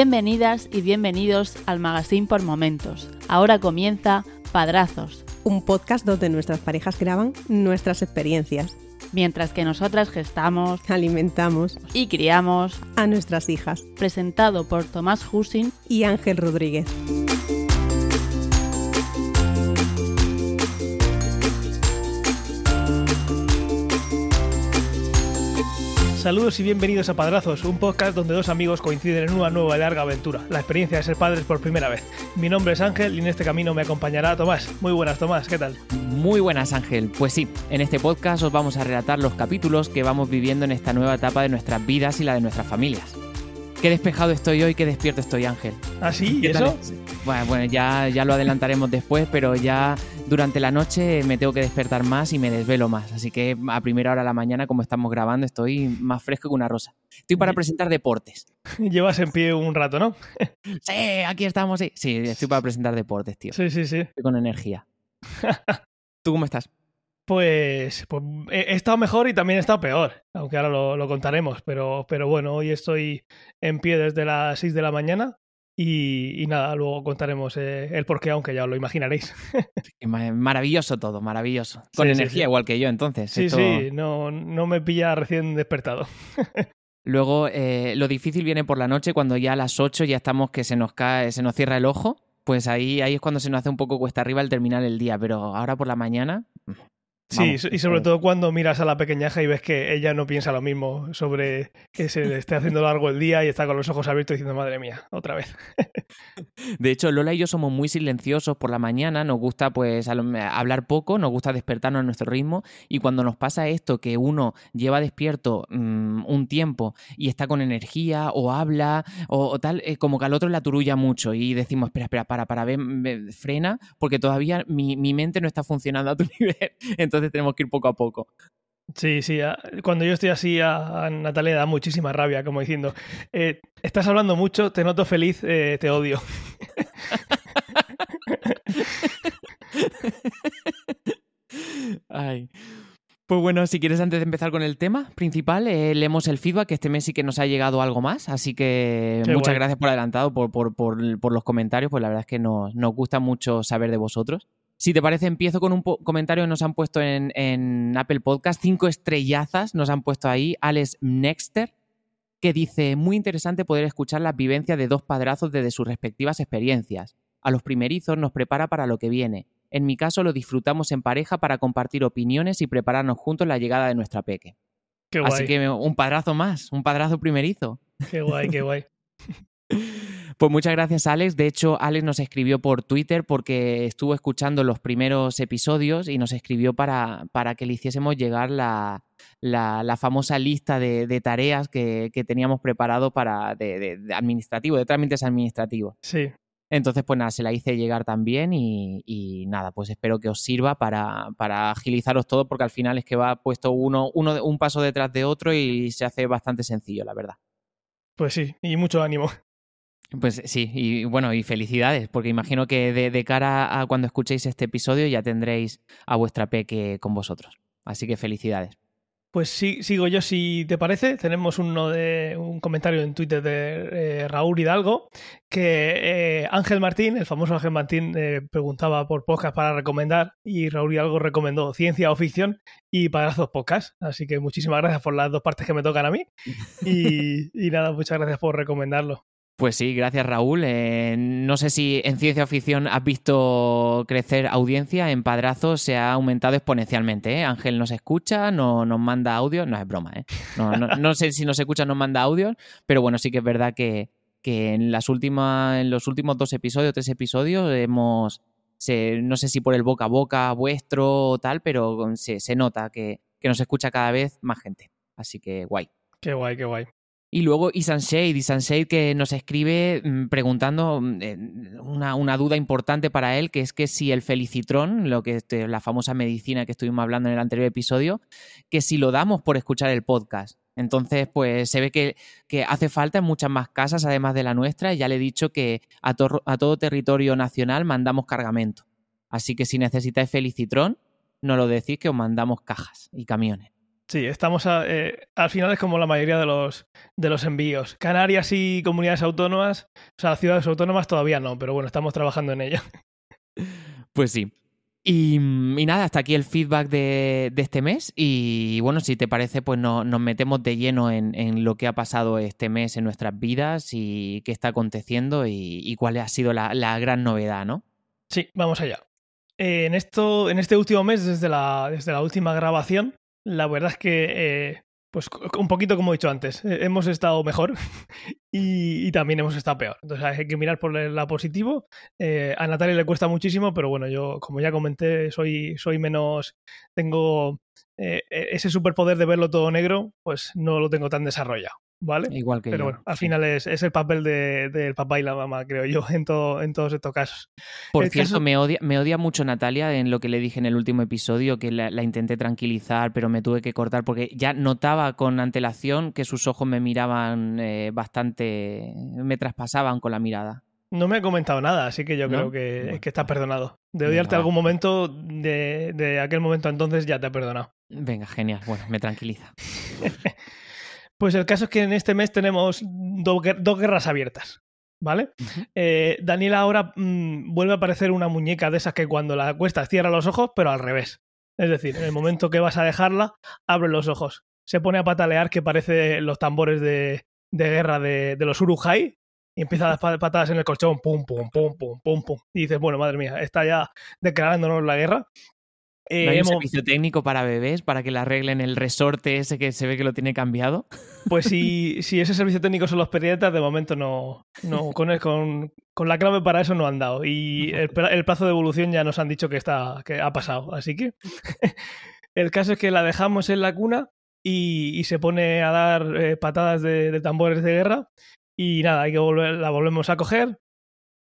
Bienvenidas y bienvenidos al Magazine por Momentos. Ahora comienza Padrazos, un podcast donde nuestras parejas graban nuestras experiencias. Mientras que nosotras gestamos, alimentamos y criamos a nuestras hijas. Presentado por Tomás Husin y Ángel Rodríguez. Saludos y bienvenidos a Padrazos, un podcast donde dos amigos coinciden en una nueva y larga aventura, la experiencia de ser padres por primera vez. Mi nombre es Ángel y en este camino me acompañará Tomás. Muy buenas, Tomás, ¿qué tal? Muy buenas, Ángel. Pues sí, en este podcast os vamos a relatar los capítulos que vamos viviendo en esta nueva etapa de nuestras vidas y la de nuestras familias. Qué despejado estoy hoy, qué despierto estoy, Ángel. ¿Ah, sí? ¿Y eso? Bueno, bueno ya, ya lo adelantaremos después, pero ya durante la noche me tengo que despertar más y me desvelo más. Así que a primera hora de la mañana, como estamos grabando, estoy más fresco que una rosa. Estoy para presentar deportes. Llevas en pie un rato, ¿no? sí, aquí estamos, sí. Sí, estoy para presentar deportes, tío. Sí, sí, sí. Estoy con energía. ¿Tú cómo estás? Pues, pues, he estado mejor y también he estado peor, aunque ahora lo, contaremos, pero, pero bueno, hoy estoy en pie desde las 6 de la mañana y, nada, luego contaremos eh, el porqué, aunque ya os lo imaginaréis. maravilloso todo, maravilloso. Con energía igual que yo, entonces. Sí, sí, no, no me pilla recién despertado. Luego, eh, lo difícil viene por la noche, cuando ya a las 8 ya estamos que se nos cae, se nos cierra el ojo. Pues ahí, ahí es cuando se nos hace un poco cuesta arriba el terminar el día, pero ahora por la mañana Sí, y sobre todo cuando miras a la pequeñaja y ves que ella no piensa lo mismo sobre que se le esté haciendo largo el día y está con los ojos abiertos diciendo, madre mía, otra vez. De hecho, Lola y yo somos muy silenciosos por la mañana, nos gusta pues hablar poco, nos gusta despertarnos a nuestro ritmo y cuando nos pasa esto que uno lleva despierto mm, un tiempo y está con energía o habla o, tal, eh, como que al otro le aturulla mucho y decimos, espera, espera, para, para, ver, frena, porque todavía mi, mi mente no está funcionando a tu nivel. Entonces tenemos que ir poco a poco. Sí, sí, cuando yo estoy así a, Natalia da muchísima rabia, como diciendo, eh, estás hablando mucho, te noto feliz, eh, te odio. Ay. Pues bueno, si quieres antes de empezar con el tema principal, eh, leemos el feedback, que este mes sí que nos ha llegado algo más, así que muchas gracias por adelantado, por, por, por, los comentarios, pues la verdad es que nos, nos gusta mucho saber de vosotros. Si te parece, empiezo con un comentario que nos han puesto en, Apple Podcast. Cinco estrellazas nos han puesto ahí. Alex Nexter, que dice: Muy interesante poder escuchar las vivencias de dos padrazos desde sus respectivas experiencias. A los primerizos nos prepara para lo que viene. En mi caso, lo disfrutamos en pareja para compartir opiniones y prepararnos juntos la llegada de nuestra peque. Qué guay. Así que un padrazo más, un padrazo primerizo. Qué guay, qué guay. Pues muchas gracias, Alex. De hecho, Alex nos escribió por Twitter porque estuvo escuchando los primeros episodios y nos escribió para, para que le hiciésemos llegar la, la, famosa lista de, tareas que, teníamos preparado para de, administrativo, de trámites administrativos. Sí. Entonces, pues nada, se la hice llegar también y, nada, pues espero que os sirva para, para, agilizaros todo porque al final es que va puesto uno, uno un paso detrás de otro y se hace bastante sencillo, la verdad. Pues sí, y mucho ánimo. Pues sí, y bueno, y felicidades, porque imagino que de, cara a cuando escuchéis este episodio ya tendréis a vuestra peque con vosotros. Así que felicidades. Pues sí, sigo yo si te parece. Tenemos uno de un comentario en Twitter de eh, Raúl Hidalgo que eh, Ángel Martín, el famoso Ángel Martín, eh, preguntaba por podcast para recomendar y Raúl Hidalgo recomendó ciencia o ficción y para dos podcasts. Así que muchísimas gracias por las dos partes que me tocan a mí y nada, muchas gracias por recomendarlo. Pues sí, gracias Raúl. Eh, no sé si en ciencia ficción has visto crecer audiencia, en Padrazo se ha aumentado exponencialmente. ¿eh? Ángel nos escucha, no, nos manda audio, no es broma, ¿eh? no, sé si nos escucha nos manda audios, pero bueno, sí que es verdad que, en, las últimas, en los últimos dos episodios, tres episodios, hemos, no sé si por el boca a boca vuestro o tal, pero se, se nota que, que nos escucha cada vez más gente. Así que guay. Qué guay, qué guay. Y luego Isan Shade, que nos escribe mm, preguntando mm, eh, una, duda importante para él, que es que si el felicitrón, lo que este, la famosa medicina que estuvimos hablando en el anterior episodio, que si lo damos por escuchar el podcast. Entonces, pues se ve que, que hace falta en muchas más casas, además de la nuestra, y ya le he dicho que a, a todo territorio nacional mandamos cargamento. Así que si necesitáis felicitrón, no lo decís que os mandamos cajas y camiones. Sí, estamos eh, al final es como la mayoría de los, de los envíos. Canarias y comunidades autónomas, o sea, ciudades autónomas todavía no, pero bueno, estamos trabajando en ello. Pues sí. Y, nada, hasta aquí el feedback de, este mes. Y bueno, si te parece, pues nos metemos de lleno en, lo que ha pasado este mes en nuestras vidas y qué está aconteciendo y, cuál ha sido la, la, gran novedad, ¿no? Sí, vamos allá. Eh, en, esto, en este último mes, desde la, desde la última grabación, la verdad es que, eh, pues un poquito como he dicho antes, eh, hemos estado mejor y, también hemos estado peor. Entonces hay que mirar por el lado positivo. Eh, a Natalia le cuesta muchísimo, pero bueno, yo como ya comenté, soy, soy menos, tengo ese superpoder de verlo todo negro, pues no lo tengo tan desarrollado. ¿Vale? Igual que Pero bueno, al final es, el papel del de, papá y la mamá, creo yo, en, todo, en todos estos casos. Por cierto, me, odia, me odia mucho Natalia en lo que le dije en el último episodio, que la, intenté tranquilizar, pero me tuve que cortar porque ya notaba con antelación que sus ojos me miraban eh, bastante, me traspasaban con la mirada. No me ha comentado nada, así que yo creo que, que estás perdonado. De odiarte algún momento, de, de aquel momento entonces ya te ha perdonado. Venga, genial. Bueno, me tranquiliza. Pues el caso es que en este mes tenemos dos, guerras abiertas. ¿Vale? Eh, Daniela ahora mm, vuelve a aparecer una muñeca de esas que cuando la acuestas cierra los ojos, pero al revés. Es decir, en el momento que vas a dejarla, abre los ojos. Se pone a patalear que parece los tambores de, guerra de, los Urujai y empieza a dar patadas en el colchón, pum, pum, pum, pum, pum, pum. Y dices, bueno, madre mía, está ya declarándonos la guerra. Eh, ¿No hay un servicio técnico para bebés para que le arreglen el resorte ese que se ve que lo tiene cambiado? Pues si, si ese servicio técnico son los pediatras, de momento no, no con, con, con, la clave para eso no han dado. Y el, plazo de evolución ya nos han dicho que, está, que ha pasado. Así que el caso es que la dejamos en la cuna y, se pone a dar eh, patadas de, tambores de guerra. Y nada, hay que volver, la volvemos a coger.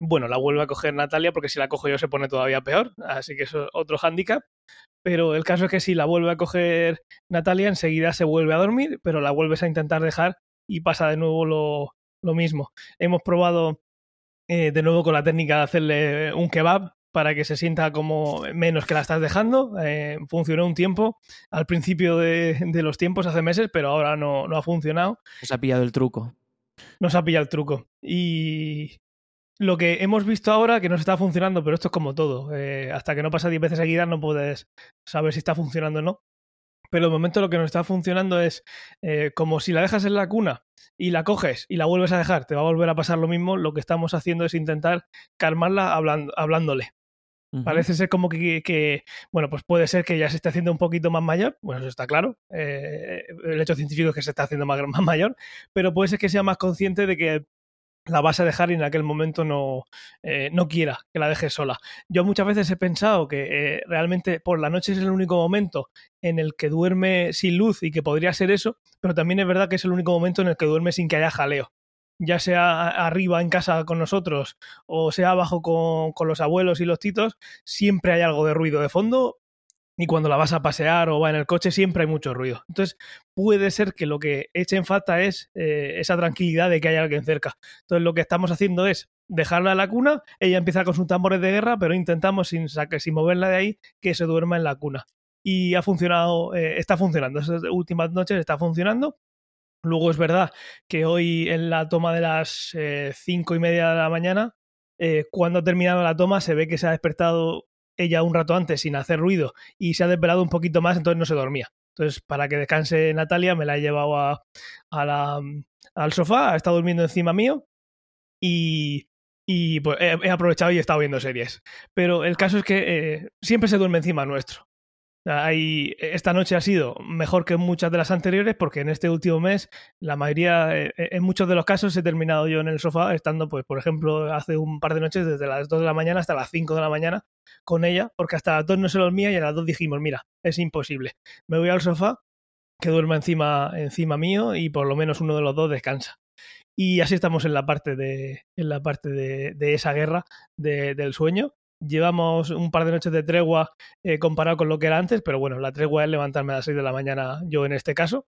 Bueno, la vuelve a coger Natalia porque si la cojo yo se pone todavía peor, así que eso es otro hándicap. Pero el caso es que si la vuelve a coger Natalia, enseguida se vuelve a dormir, pero la vuelves a intentar dejar y pasa de nuevo lo, lo mismo. Hemos probado eh, de nuevo con la técnica de hacerle un kebab para que se sienta como menos que la estás dejando. Eh, funcionó un tiempo, al principio de, de, los tiempos, hace meses, pero ahora no, no ha funcionado. Nos ha pillado el truco. Nos ha pillado el truco. Y, lo que hemos visto ahora que no está funcionando, pero esto es como todo. Eh, hasta que no pasa 10 veces seguidas no puedes saber si está funcionando o no. Pero de momento lo que nos está funcionando es eh, como si la dejas en la cuna y la coges y la vuelves a dejar, te va a volver a pasar lo mismo. Lo que estamos haciendo es intentar calmarla hablándole. Parece ser como que, bueno, pues puede ser que ya se esté haciendo un poquito más mayor, bueno, eso está claro, eh, el hecho científico es que se está haciendo más, más mayor, pero puede ser que sea más consciente de que la vas a dejar y en aquel momento no, eh, no quiera que la dejes sola. Yo muchas veces he pensado que eh, realmente por la noche es el único momento en el que duerme sin luz y que podría ser eso, pero también es verdad que es el único momento en el que duerme sin que haya jaleo. Ya sea arriba en casa con nosotros o sea abajo con, con los abuelos y los titos, siempre hay algo de ruido de fondo y cuando la vas a pasear o va en el coche siempre hay mucho ruido. Entonces puede ser que lo que eche en falta es eh, esa tranquilidad de que hay alguien cerca. Entonces lo que estamos haciendo es dejarla en la cuna, ella empieza con sus tambores de guerra, pero intentamos sin, sin moverla de ahí que se duerma en la cuna. Y ha funcionado, eh, está funcionando, esas últimas noches está funcionando. Luego es verdad que hoy en la toma de las eh, cinco y media de la mañana, cuando ha terminado la toma, se ve que se ha despertado ella un rato antes sin hacer ruido y se ha desvelado un poquito más, entonces no se dormía. Entonces, para que descanse Natalia, me la he llevado a, la, al sofá, ha estado durmiendo encima mío y, y pues, he, aprovechado y he estado viendo series. Pero el caso es que eh, siempre se duerme encima nuestro. Esta noche ha sido mejor que muchas de las anteriores porque en este último mes la mayoría, eh, en muchos de los casos he terminado yo en el sofá estando, pues por ejemplo, hace un par de noches desde las 2 de la mañana hasta las 5 de la mañana con ella, porque hasta las dos no se dormía y a las dos dijimos, mira, es imposible. Me voy al sofá, que duerma encima, encima mío y por lo menos uno de los dos descansa. Y así estamos en la parte de, en la parte de, esa guerra del sueño. Llevamos un par de noches de tregua eh, comparado con lo que era antes, pero bueno, la tregua es levantarme a las 6 de la mañana, yo en este caso.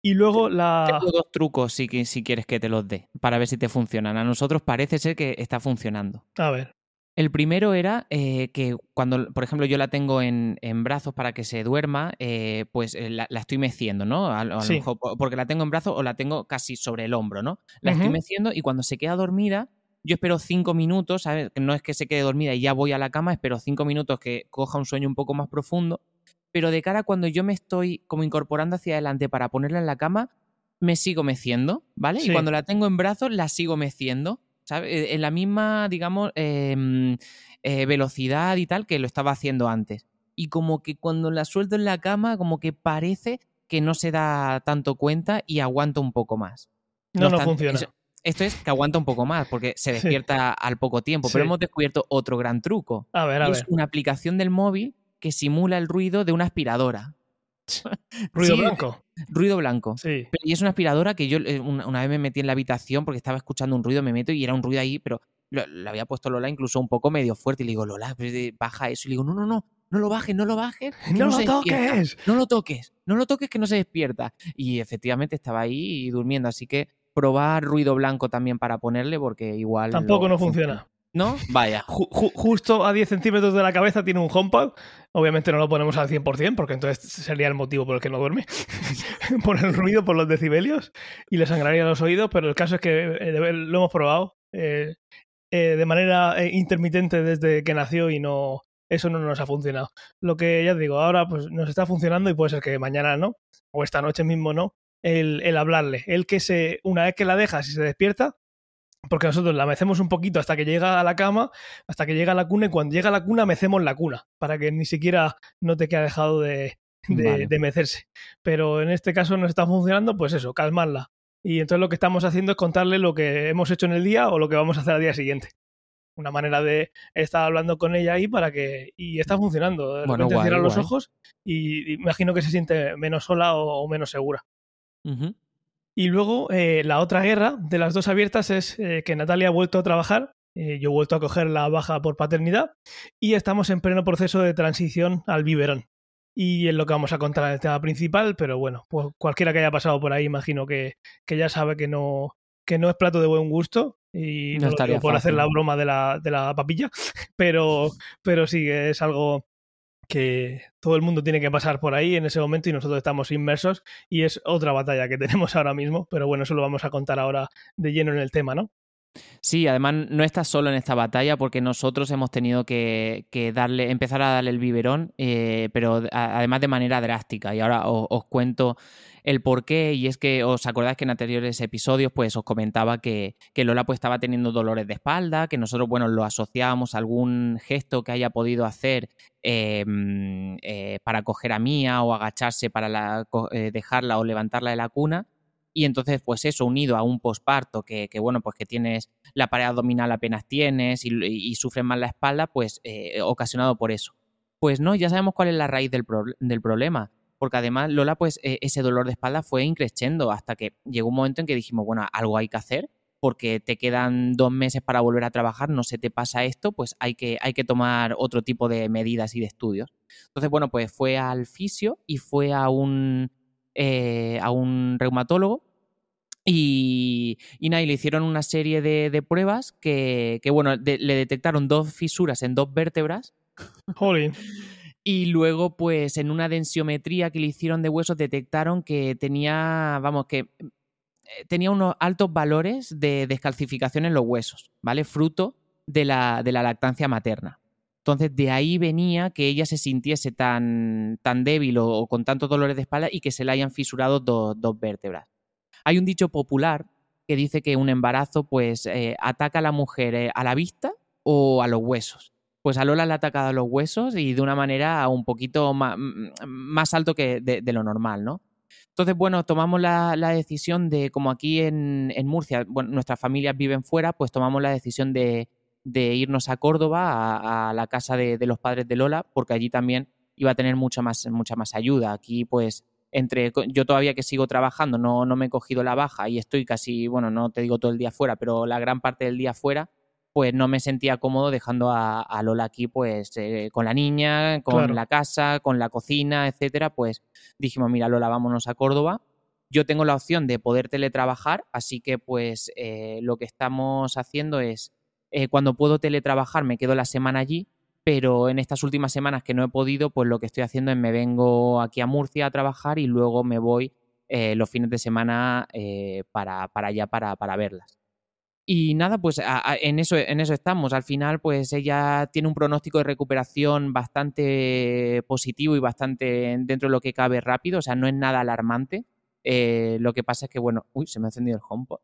Y luego la. Tengo dos trucos si, si quieres que te los dé, para ver si te funcionan. A nosotros parece ser que está funcionando. A ver. El primero era eh, que cuando, por ejemplo, yo la tengo en, brazos para que se duerma, eh, pues eh, la, estoy meciendo, ¿no? A, lo mejor porque la tengo en brazos o la tengo casi sobre el hombro, ¿no? La estoy meciendo y cuando se queda dormida, yo espero cinco minutos, ¿sabes? No es que se quede dormida y ya voy a la cama, espero cinco minutos que coja un sueño un poco más profundo, pero de cara a cuando yo me estoy como incorporando hacia adelante para ponerla en la cama, me sigo meciendo, ¿vale? Y cuando la tengo en brazos, la sigo meciendo. Eh, en la misma, digamos, em, eh, velocidad y tal que lo estaba haciendo antes. Y como que cuando la suelto en la cama, como que parece que no se da tanto cuenta y aguanta un poco más. No, no, funciona. Esto es que aguanta un poco más porque se despierta al poco tiempo. Pero hemos descubierto otro gran truco. A ver, a Es una aplicación del móvil que simula el ruido de una aspiradora. Ruido blanco. Ruido blanco. Sí. y es una aspiradora que yo eh, una, vez me metí en la habitación porque estaba escuchando un ruido, me meto y era un ruido ahí, pero lo, había puesto Lola incluso un poco medio fuerte. Y le digo, Lola, pues, baja eso. Y le digo, no, no, no, no lo bajes, no lo bajes. No, lo toques. No lo toques, no lo toques que no se despierta. Y efectivamente estaba ahí durmiendo, así que probar ruido blanco también para ponerle porque igual... Tampoco no funciona. ¿No? Vaya. justo a 10 centímetros de la cabeza tiene un HomePod. Obviamente no lo ponemos al 100% porque entonces sería el motivo por el que no duerme. por el ruido, por los decibelios y le sangraría los oídos, pero el caso es que eh, lo hemos probado eh, eh, de manera intermitente desde que nació y no eso no nos ha funcionado. Lo que ya digo, ahora pues nos está funcionando y puede ser que mañana no, o esta noche mismo no, el, el hablarle. El que se, una vez que la dejas y se despierta, porque nosotros la mecemos un poquito hasta que llega a la cama, hasta que llega a la cuna, y cuando llega a la cuna mecemos la cuna, para que ni siquiera note que ha dejado de, de, mecerse. Pero en este caso no está funcionando, pues eso, calmarla. Y entonces lo que estamos haciendo es contarle lo que hemos hecho en el día o lo que vamos a hacer al día siguiente. Una manera de estar hablando con ella ahí para que. Y está funcionando. De repente cierra los ojos y imagino que se siente menos sola o, menos segura. Y luego eh, la otra guerra de las dos abiertas es eh, que Natalia ha vuelto a trabajar, eh, yo he vuelto a coger la baja por paternidad y estamos en pleno proceso de transición al biberón. Y es lo que vamos a contar en el tema principal, pero bueno, pues cualquiera que haya pasado por ahí imagino que, que ya sabe que no, que no es plato de buen gusto y no, no por hacer la broma de la, de la papilla, pero, pero sí, es algo que todo el mundo tiene que pasar por ahí en ese momento y nosotros estamos inmersos y es otra batalla que tenemos ahora mismo, pero bueno, eso lo vamos a contar ahora de lleno en el tema, ¿no? Sí, además no estás solo en esta batalla porque nosotros hemos tenido que, darle, empezar a darle el biberón, eh, pero además de manera drástica. Y ahora os, cuento el por qué. Y es que os acordáis que en anteriores episodios pues os comentaba que, Lola pues estaba teniendo dolores de espalda, que nosotros bueno lo asociábamos a algún gesto que haya podido hacer em, eh, para coger a Mía o agacharse para eh, dejarla o levantarla de la cuna. Y entonces, pues eso, unido a un posparto que, bueno, pues que tienes la pared abdominal apenas tienes y, y sufres más la espalda, pues eh, ocasionado por eso. Pues no, ya sabemos cuál es la raíz del, del problema. Porque además, Lola, pues e, ese dolor de espalda fue increciendo hasta que llegó un momento en que dijimos, bueno, algo hay que hacer porque te quedan dos meses para volver a trabajar, no se te pasa esto, pues hay que, hay que tomar otro tipo de medidas y de estudios. Entonces, bueno, pues fue al fisio y fue a un, eh, a un reumatólogo y, y, le hicieron una serie de, pruebas que, bueno, le detectaron dos fisuras en dos vértebras. Y luego, pues, en una densiometría que le hicieron de huesos, detectaron que tenía, vamos, que eh, tenía unos altos valores de descalcificación en los huesos, ¿vale? Fruto de la, de la lactancia materna. Entonces, de ahí venía que ella se sintiese tan, tan débil o, con tantos dolores de espalda y que se le hayan fisurado dos vértebras. Hay un dicho popular que dice que un embarazo pues eh, ataca a la mujer eh, a la vista o a los huesos. Pues a Lola le ha atacado los huesos y de una manera un poquito más, más alto que de, lo normal, ¿no? Entonces, bueno, tomamos la, decisión de, como aquí en, Murcia, bueno, nuestras familias viven fuera, pues tomamos la decisión de, irnos a Córdoba, a, la casa de, de, los padres de Lola, porque allí también iba a tener mucha más, mucha más ayuda. Aquí, pues, entre yo todavía que sigo trabajando, no, no me he cogido la baja y estoy casi, bueno, no te digo todo el día fuera, pero la gran parte del día fuera, pues no me sentía cómodo dejando a, Lola aquí, pues eh, con la niña, con la casa, con la cocina, etcétera. Pues dijimos, mira, Lola, vámonos a Córdoba. Yo tengo la opción de poder teletrabajar, así que pues eh, lo que estamos haciendo es eh, cuando puedo teletrabajar me quedo la semana allí, pero en estas últimas semanas que no he podido, pues lo que estoy haciendo es me vengo aquí a Murcia a trabajar y luego me voy los fines de semana para, para, allá para, para verlas. Y nada, pues en, eso, en eso estamos. Al final, pues ella tiene un pronóstico de recuperación bastante positivo y bastante dentro de lo que cabe rápido. O sea, no es nada alarmante. Eh, lo que pasa es que, bueno, uy, se me ha encendido el HomePod.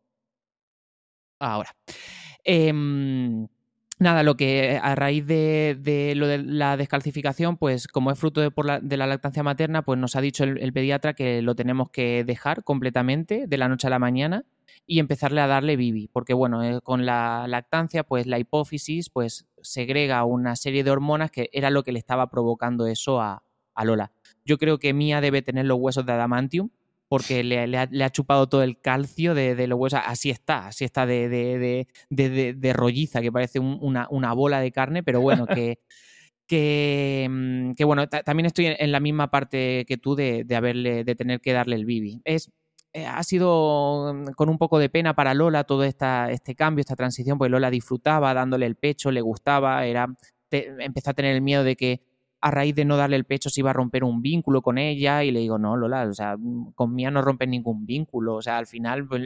Ahora. Em, nada, lo que a raíz de, lo de la descalcificación, pues como es fruto de la lactancia materna, pues nos ha dicho el, pediatra que lo tenemos que dejar completamente de la noche a la mañana y empezarle a darle bibi, porque bueno, eh, con la lactancia, pues la hipófisis, pues segrega una serie de hormonas que era lo que le estaba provocando eso a, Lola. Yo creo que Mía debe tener los huesos de adamantium, porque le, ha, chupado todo el calcio de, los huesos. Así está, así está de, de, rolliza, que parece una, una, bola de carne, pero bueno, que, que, mm, bueno, también estoy en, la misma parte que tú de, haberle, de tener que darle el bibi. Es, ha sido mm, con un poco de pena para Lola todo esta, este cambio, esta transición, porque Lola disfrutaba dándole el pecho, le gustaba, era, empezó a tener el miedo de que a raíz de no darle el pecho se iba a romper un vínculo con ella y le digo, no, Lola, o sea, mm, con Mía no rompes ningún vínculo, o sea, al final, pues,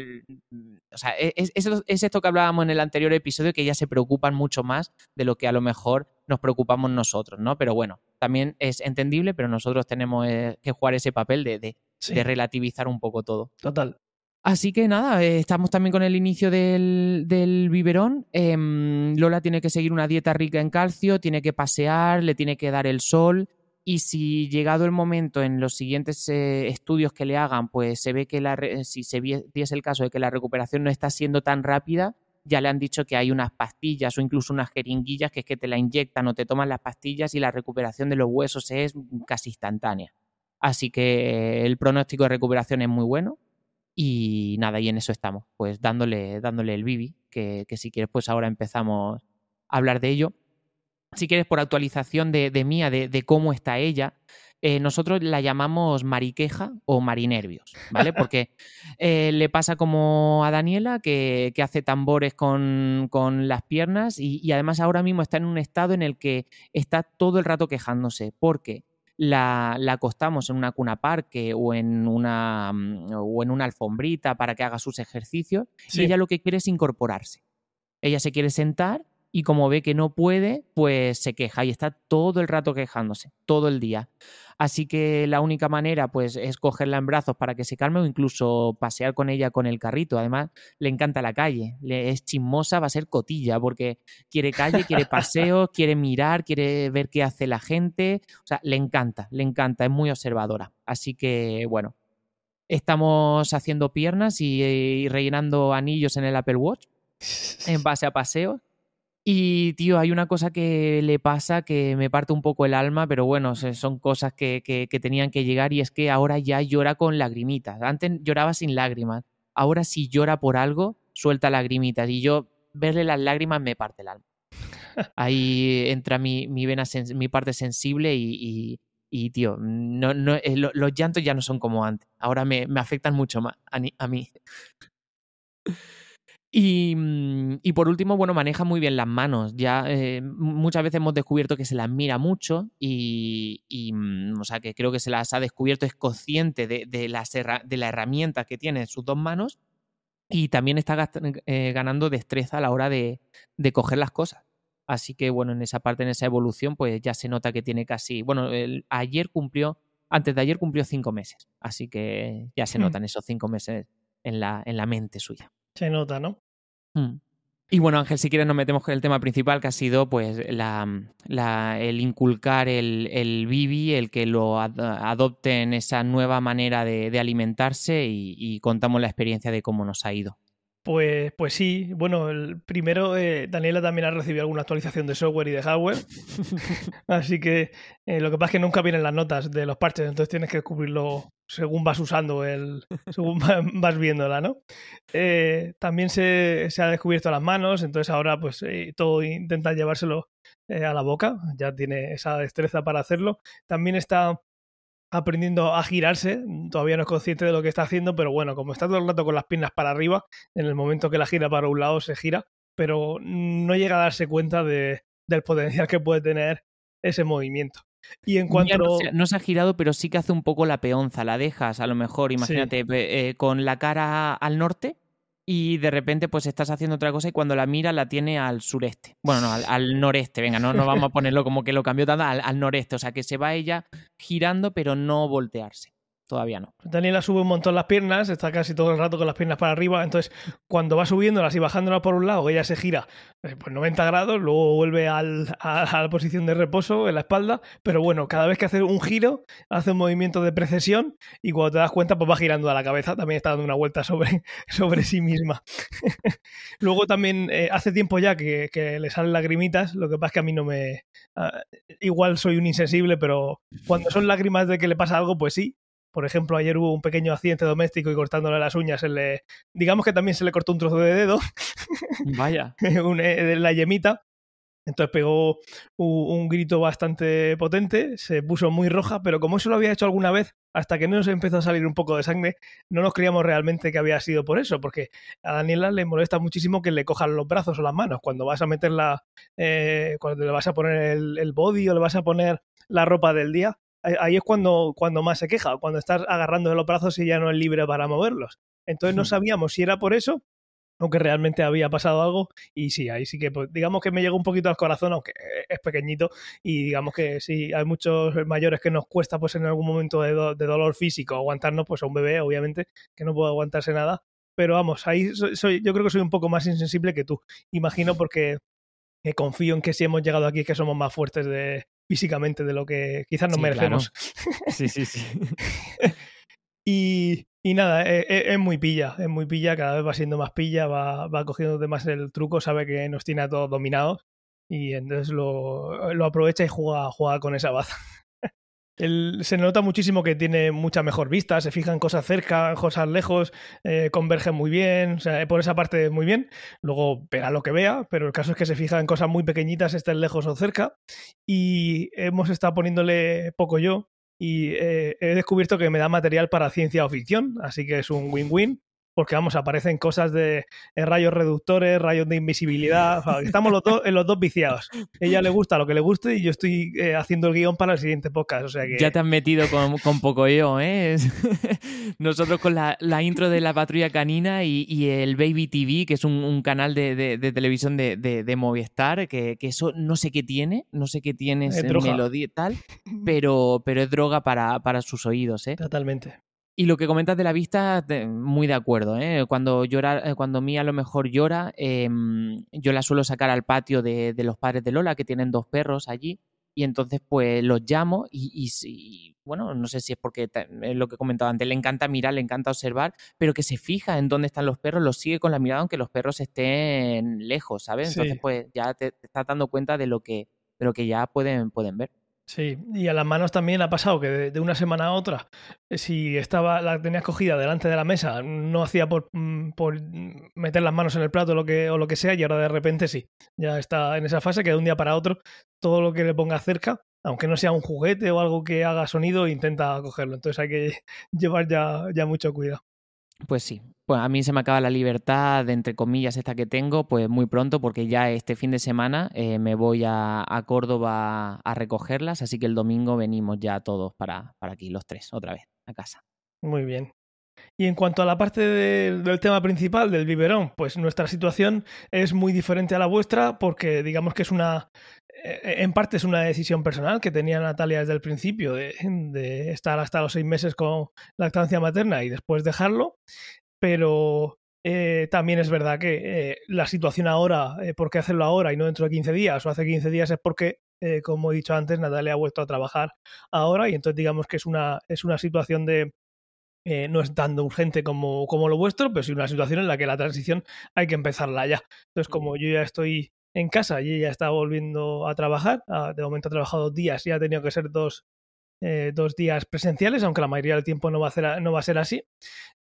mm, o sea, e, es, es, esto que hablábamos en el anterior episodio, que ellas se preocupan mucho más de lo que a lo mejor nos preocupamos nosotros, ¿no? Pero bueno, también es entendible, pero nosotros tenemos eh, que jugar ese papel de relativizar un poco todo. Total. Así que nada, eh, estamos también con el inicio del, del biberón. Em, Lola tiene que seguir una dieta rica en calcio, tiene que pasear, le tiene que dar el sol. Y si llegado el momento en los siguientes eh, estudios que le hagan, pues se ve que la si se diese el caso de que la recuperación no está siendo tan rápida, ya le han dicho que hay unas pastillas o incluso unas jeringuillas que es que te la inyectan o te toman las pastillas y la recuperación de los huesos es casi instantánea. Así que el pronóstico de recuperación es muy bueno. Y nada, y en eso estamos, pues dándole, dándole el bibi, que, si quieres, pues ahora empezamos a hablar de ello. Si quieres, por actualización de, de mía, de, cómo está ella, eh, nosotros la llamamos mariqueja o marinervios, ¿vale? Porque eh, le pasa como a Daniela, que, que hace tambores con, con las piernas y, y, además ahora mismo está en un estado en el que está todo el rato quejándose, porque la, acostamos en una cuna parque o en una, mm, o en una alfombrita para que haga sus ejercicios y ella lo que quiere es incorporarse. Ella se quiere sentar y como ve que no puede, pues se queja y está todo el rato quejándose, todo el día. Así que la única manera, pues, es cogerla en brazos para que se calme o incluso pasear con ella con el carrito. Además, le encanta la calle, le es chismosa, va a ser cotilla, porque quiere calle, quiere paseos, quiere mirar, quiere ver qué hace la gente. O sea, le encanta, le encanta, es muy observadora. Así que, bueno, estamos haciendo piernas y, y rellenando anillos en el Apple Watch en base a paseos y, tío, hay una cosa que le pasa que me parte un poco el alma, pero bueno, son cosas que, que, tenían que llegar y es que ahora ya llora con lagrimitas. Antes lloraba sin lágrimas. Ahora si llora por algo, suelta lagrimitas. Y yo verle las lágrimas me parte el alma. Ahí entra mi, mi vena, mi parte sensible y, y, tío, no, no, eh, los llantos ya no son como antes. Ahora me, me afectan mucho más a, a mí. Mm, y, por último, bueno, maneja muy bien las manos. Ya eh, muchas veces hemos descubierto que se las mira mucho y, mm, o sea, que creo que se las ha descubierto, es consciente de, de, las de la herramienta que tiene en sus dos manos y también está eh, ganando destreza a la hora de, de, coger las cosas. Así que, bueno, en esa parte, en esa evolución, pues ya se nota que tiene casi, bueno, ayer cumplió, antes de ayer cumplió cinco meses. Así que ya se hmm. notan esos cinco meses en la, en la mente suya. Se nota, ¿no? Mm. Y bueno, Ángel, si quieres nos metemos con el tema principal, que ha sido pues la, el inculcar el, el, Bibi, el que lo adopte en esa nueva manera de, alimentarse y, contamos la experiencia de cómo nos ha ido. Pues, pues sí, bueno, el primero, eh, Daniela también ha recibido alguna actualización de software y de hardware, así que eh, lo que pasa es que nunca vienen las notas de los parches, entonces tienes que descubrirlo según vas usando el, según vas viéndola, ¿no? Eh, también se, se, ha descubierto las manos, entonces ahora pues todo intenta llevárselo a la boca, ya tiene esa destreza para hacerlo. También está aprendiendo a girarse, todavía no es consciente de lo que está haciendo, pero bueno, como está todo el rato con las piernas para arriba, en el momento que la gira para un lado se gira, pero no llega a darse cuenta de, del potencial que puede tener ese movimiento. Y en cuanto. No se, ha girado, pero sí que hace un poco la peonza. La dejas, a lo mejor, imagínate, eh, con la cara al norte y de repente pues estás haciendo otra cosa y cuando la mira la tiene al sureste. Bueno, no, al, noreste, venga, no, no vamos a ponerlo como que lo cambió tanto, al noreste. O sea, que se va ella girando, pero no voltearse todavía no. Daniela sube un montón las piernas, está casi todo el rato con las piernas para arriba, entonces cuando va subiéndolas y bajándolas por un lado, ella se gira eh, pues 90 grados, luego vuelve a, la posición de reposo en la espalda, pero bueno, cada vez que hace un giro, hace un movimiento de precesión y cuando te das cuenta, pues va girando a la cabeza, también está dando una vuelta sobre, sobre sí misma. luego también eh, hace tiempo ya que, le salen lagrimitas, lo que pasa es que a mí no me... Ah, igual soy un insensible, pero cuando son lágrimas de que le pasa algo, pues sí, por ejemplo, ayer hubo un pequeño accidente doméstico y cortándole las uñas, se le, digamos que también se le cortó un trozo de dedo. Vaya. Eh, la yemita. Entonces pegó un, grito bastante potente, se puso muy roja, pero como eso lo había hecho alguna vez, hasta que no nos empezó a salir un poco de sangre, no nos creíamos realmente que había sido por eso, porque a Daniela le molesta muchísimo que le cojan los brazos o las manos cuando vas a meterla, eh, cuando le vas a poner el, el, body o le vas a poner la ropa del día, ahí es cuando, cuando más se queja, cuando estás agarrando de los brazos y ya no es libre para moverlos. Entonces no sabíamos si era por eso o que realmente había pasado algo y sí, ahí sí que pues, digamos que me llegó un poquito al corazón, aunque es pequeñito y digamos que sí, hay muchos mayores que nos cuesta pues en algún momento de, dolor físico aguantarnos, pues a un bebé obviamente que no puede aguantarse nada, pero vamos, ahí soy, yo creo que soy un poco más insensible que tú, imagino porque confío en que si hemos llegado aquí que somos más fuertes de, físicamente de lo que quizás nos merecemos. Sí, sí, sí. y, y, nada, e, e, es, muy pilla, es muy pilla, cada vez va siendo más pilla, va, va cogiendo más el truco, sabe que nos tiene a todos dominados y entonces lo, lo aprovecha y juega, juega con esa baza se nota muchísimo que tiene mucha mejor vista, se fija en cosas cerca, cosas lejos, eh, converge muy bien, o sea, por esa parte muy bien. Luego verá lo que vea, pero el caso es que se fija en cosas muy pequeñitas, estén lejos o cerca. Y hemos estado poniéndole poco yo, y eh, he descubierto que me da material para ciencia o ficción, así que es un win-win porque vamos, aparecen cosas de eh, rayos reductores, rayos de invisibilidad, estamos los dos, en los dos viciados. ella le gusta lo que le guste y yo estoy eh, haciendo el guion para el siguiente podcast, o sea que... Ya te has metido con, poco yo, ¿eh? Nosotros con la, intro de la patrulla canina y, el Baby TV, que es un, canal de, televisión de, Movistar, que, eso no sé qué tiene, no sé qué tiene ese melodía y tal, pero, pero es droga para, para sus oídos, ¿eh? Totalmente. Y lo que comentas de la vista, muy de acuerdo. ¿eh? Cuando llora, eh, cuando Mía a lo mejor llora, em, yo la suelo sacar al patio de, los padres de Lola, que tienen dos perros allí, y entonces pues los llamo y, bueno, no sé si es porque es lo que he comentado antes, le encanta mirar, le encanta observar, pero que se fija en dónde están los perros, los sigue con la mirada aunque los perros estén lejos, ¿sabes? Entonces pues ya te, te, estás dando cuenta de lo que, de lo que ya pueden, pueden ver. Sí, y a las manos también ha pasado que de, una semana a otra, eh, si estaba la tenías cogida delante de la mesa, no hacía por, mm, por meter las manos en el plato o lo, que, o lo que sea, y ahora de repente sí, ya está en esa fase que de un día para otro, todo lo que le ponga cerca, aunque no sea un juguete o algo que haga sonido, intenta cogerlo. Entonces hay que llevar ya, ya mucho cuidado. Pues sí, pues a mí se me acaba la libertad, entre comillas, esta que tengo, pues muy pronto, porque ya este fin de semana eh, me voy a, Córdoba a recogerlas, así que el domingo venimos ya todos para, para aquí, los tres, otra vez, a casa. Muy bien. Y en cuanto a la parte del tema principal, del biberón, pues nuestra situación es muy diferente a la vuestra porque digamos que es una, en parte es una decisión personal que tenía Natalia desde el principio de, estar hasta los seis meses con lactancia materna y después dejarlo, pero eh, también es verdad que eh, la situación ahora, ¿por qué hacerlo ahora y no dentro de 15 días o hace 15 días? Es porque, como he dicho antes, Natalia ha vuelto a trabajar ahora y entonces digamos que es una, es una situación de, no es tan urgente como, como, lo vuestro, pero sí una situación en la que la transición hay que empezarla ya. Entonces, como yo ya estoy en casa y ella está volviendo a trabajar. Ah, de momento ha trabajado dos días y ha tenido que ser dos, eh, dos días presenciales, aunque la mayoría del tiempo no va a ser, no va a ser así.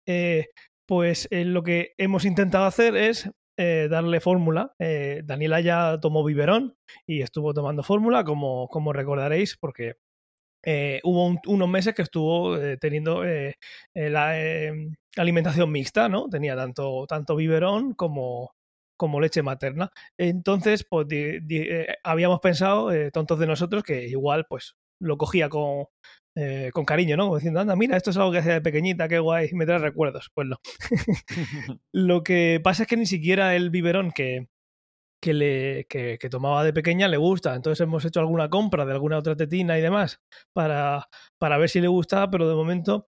Eh, pues eh, lo que hemos intentado hacer es darle fórmula. Daniela ya tomó biberón y estuvo tomando fórmula, como, como recordaréis, porque hubo unos meses que estuvo teniendo la alimentación mixta, ¿no? Tenía tanto, tanto biberón como, como leche materna. Entonces, pues eh, habíamos pensado, eh, tontos de nosotros, que igual pues lo cogía con, eh, con cariño, ¿no? diciendo, anda, mira, esto es algo que hacía de pequeñita, qué guay, me trae recuerdos. Pues no. lo que pasa es que ni siquiera el biberón que, que, le, que, tomaba de pequeña le gusta. Entonces hemos hecho alguna compra de alguna otra tetina y demás para, para ver si le gustaba, pero de momento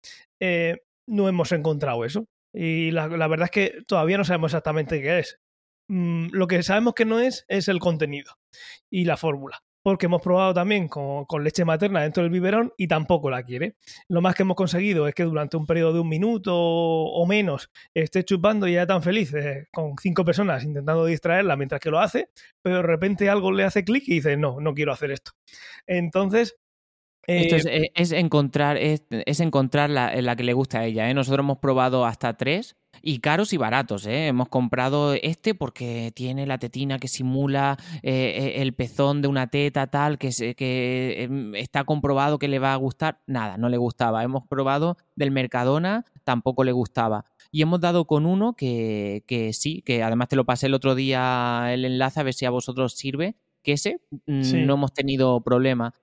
no hemos encontrado eso. Y la, verdad es que todavía no sabemos exactamente qué es. Mm, lo que sabemos que no es es el contenido y la fórmula. Porque hemos probado también con, leche materna dentro del biberón y tampoco la quiere. Lo más que hemos conseguido es que durante un periodo de un minuto o menos esté chupando y ya tan feliz eh, con cinco personas intentando distraerla mientras que lo hace, pero de repente algo le hace clic y dice, no, no quiero hacer esto. Entonces, esto eh, es, encontrar, es, encontrar la, la, que le gusta a ella. ¿eh? Nosotros hemos probado hasta tres y caros y baratos. ¿eh? Hemos comprado este porque tiene la tetina que simula eh, el pezón de una teta tal, que, que em, está comprobado que le va a gustar. Nada, no le gustaba. Hemos probado del Mercadona, tampoco le gustaba. Y hemos dado con uno que, que sí, que además te lo pasé el otro día el enlace a ver si a vosotros sirve, que ese mm, no hemos tenido problema.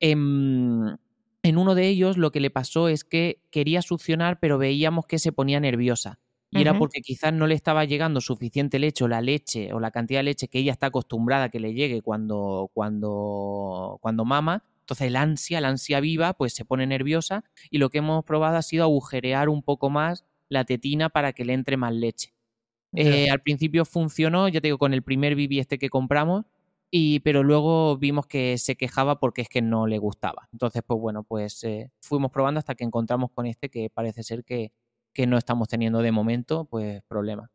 Em, en, uno de ellos lo que le pasó es que quería succionar, pero veíamos que se ponía nerviosa. Y era porque quizás no le estaba llegando suficiente leche o la leche o la cantidad de leche que ella está acostumbrada a que le llegue cuando, cuando, cuando mama. Entonces el ansia, la ansia viva, pues se pone nerviosa y lo que hemos probado ha sido agujerear un poco más la tetina para que le entre más leche. Eh, al principio funcionó, ya te digo, con el primer bibi este que compramos, y, pero luego vimos que se quejaba porque es que no le gustaba. Entonces, pues bueno, pues eh, fuimos probando hasta que encontramos con este que parece ser que, que no estamos teniendo de momento, pues problemas.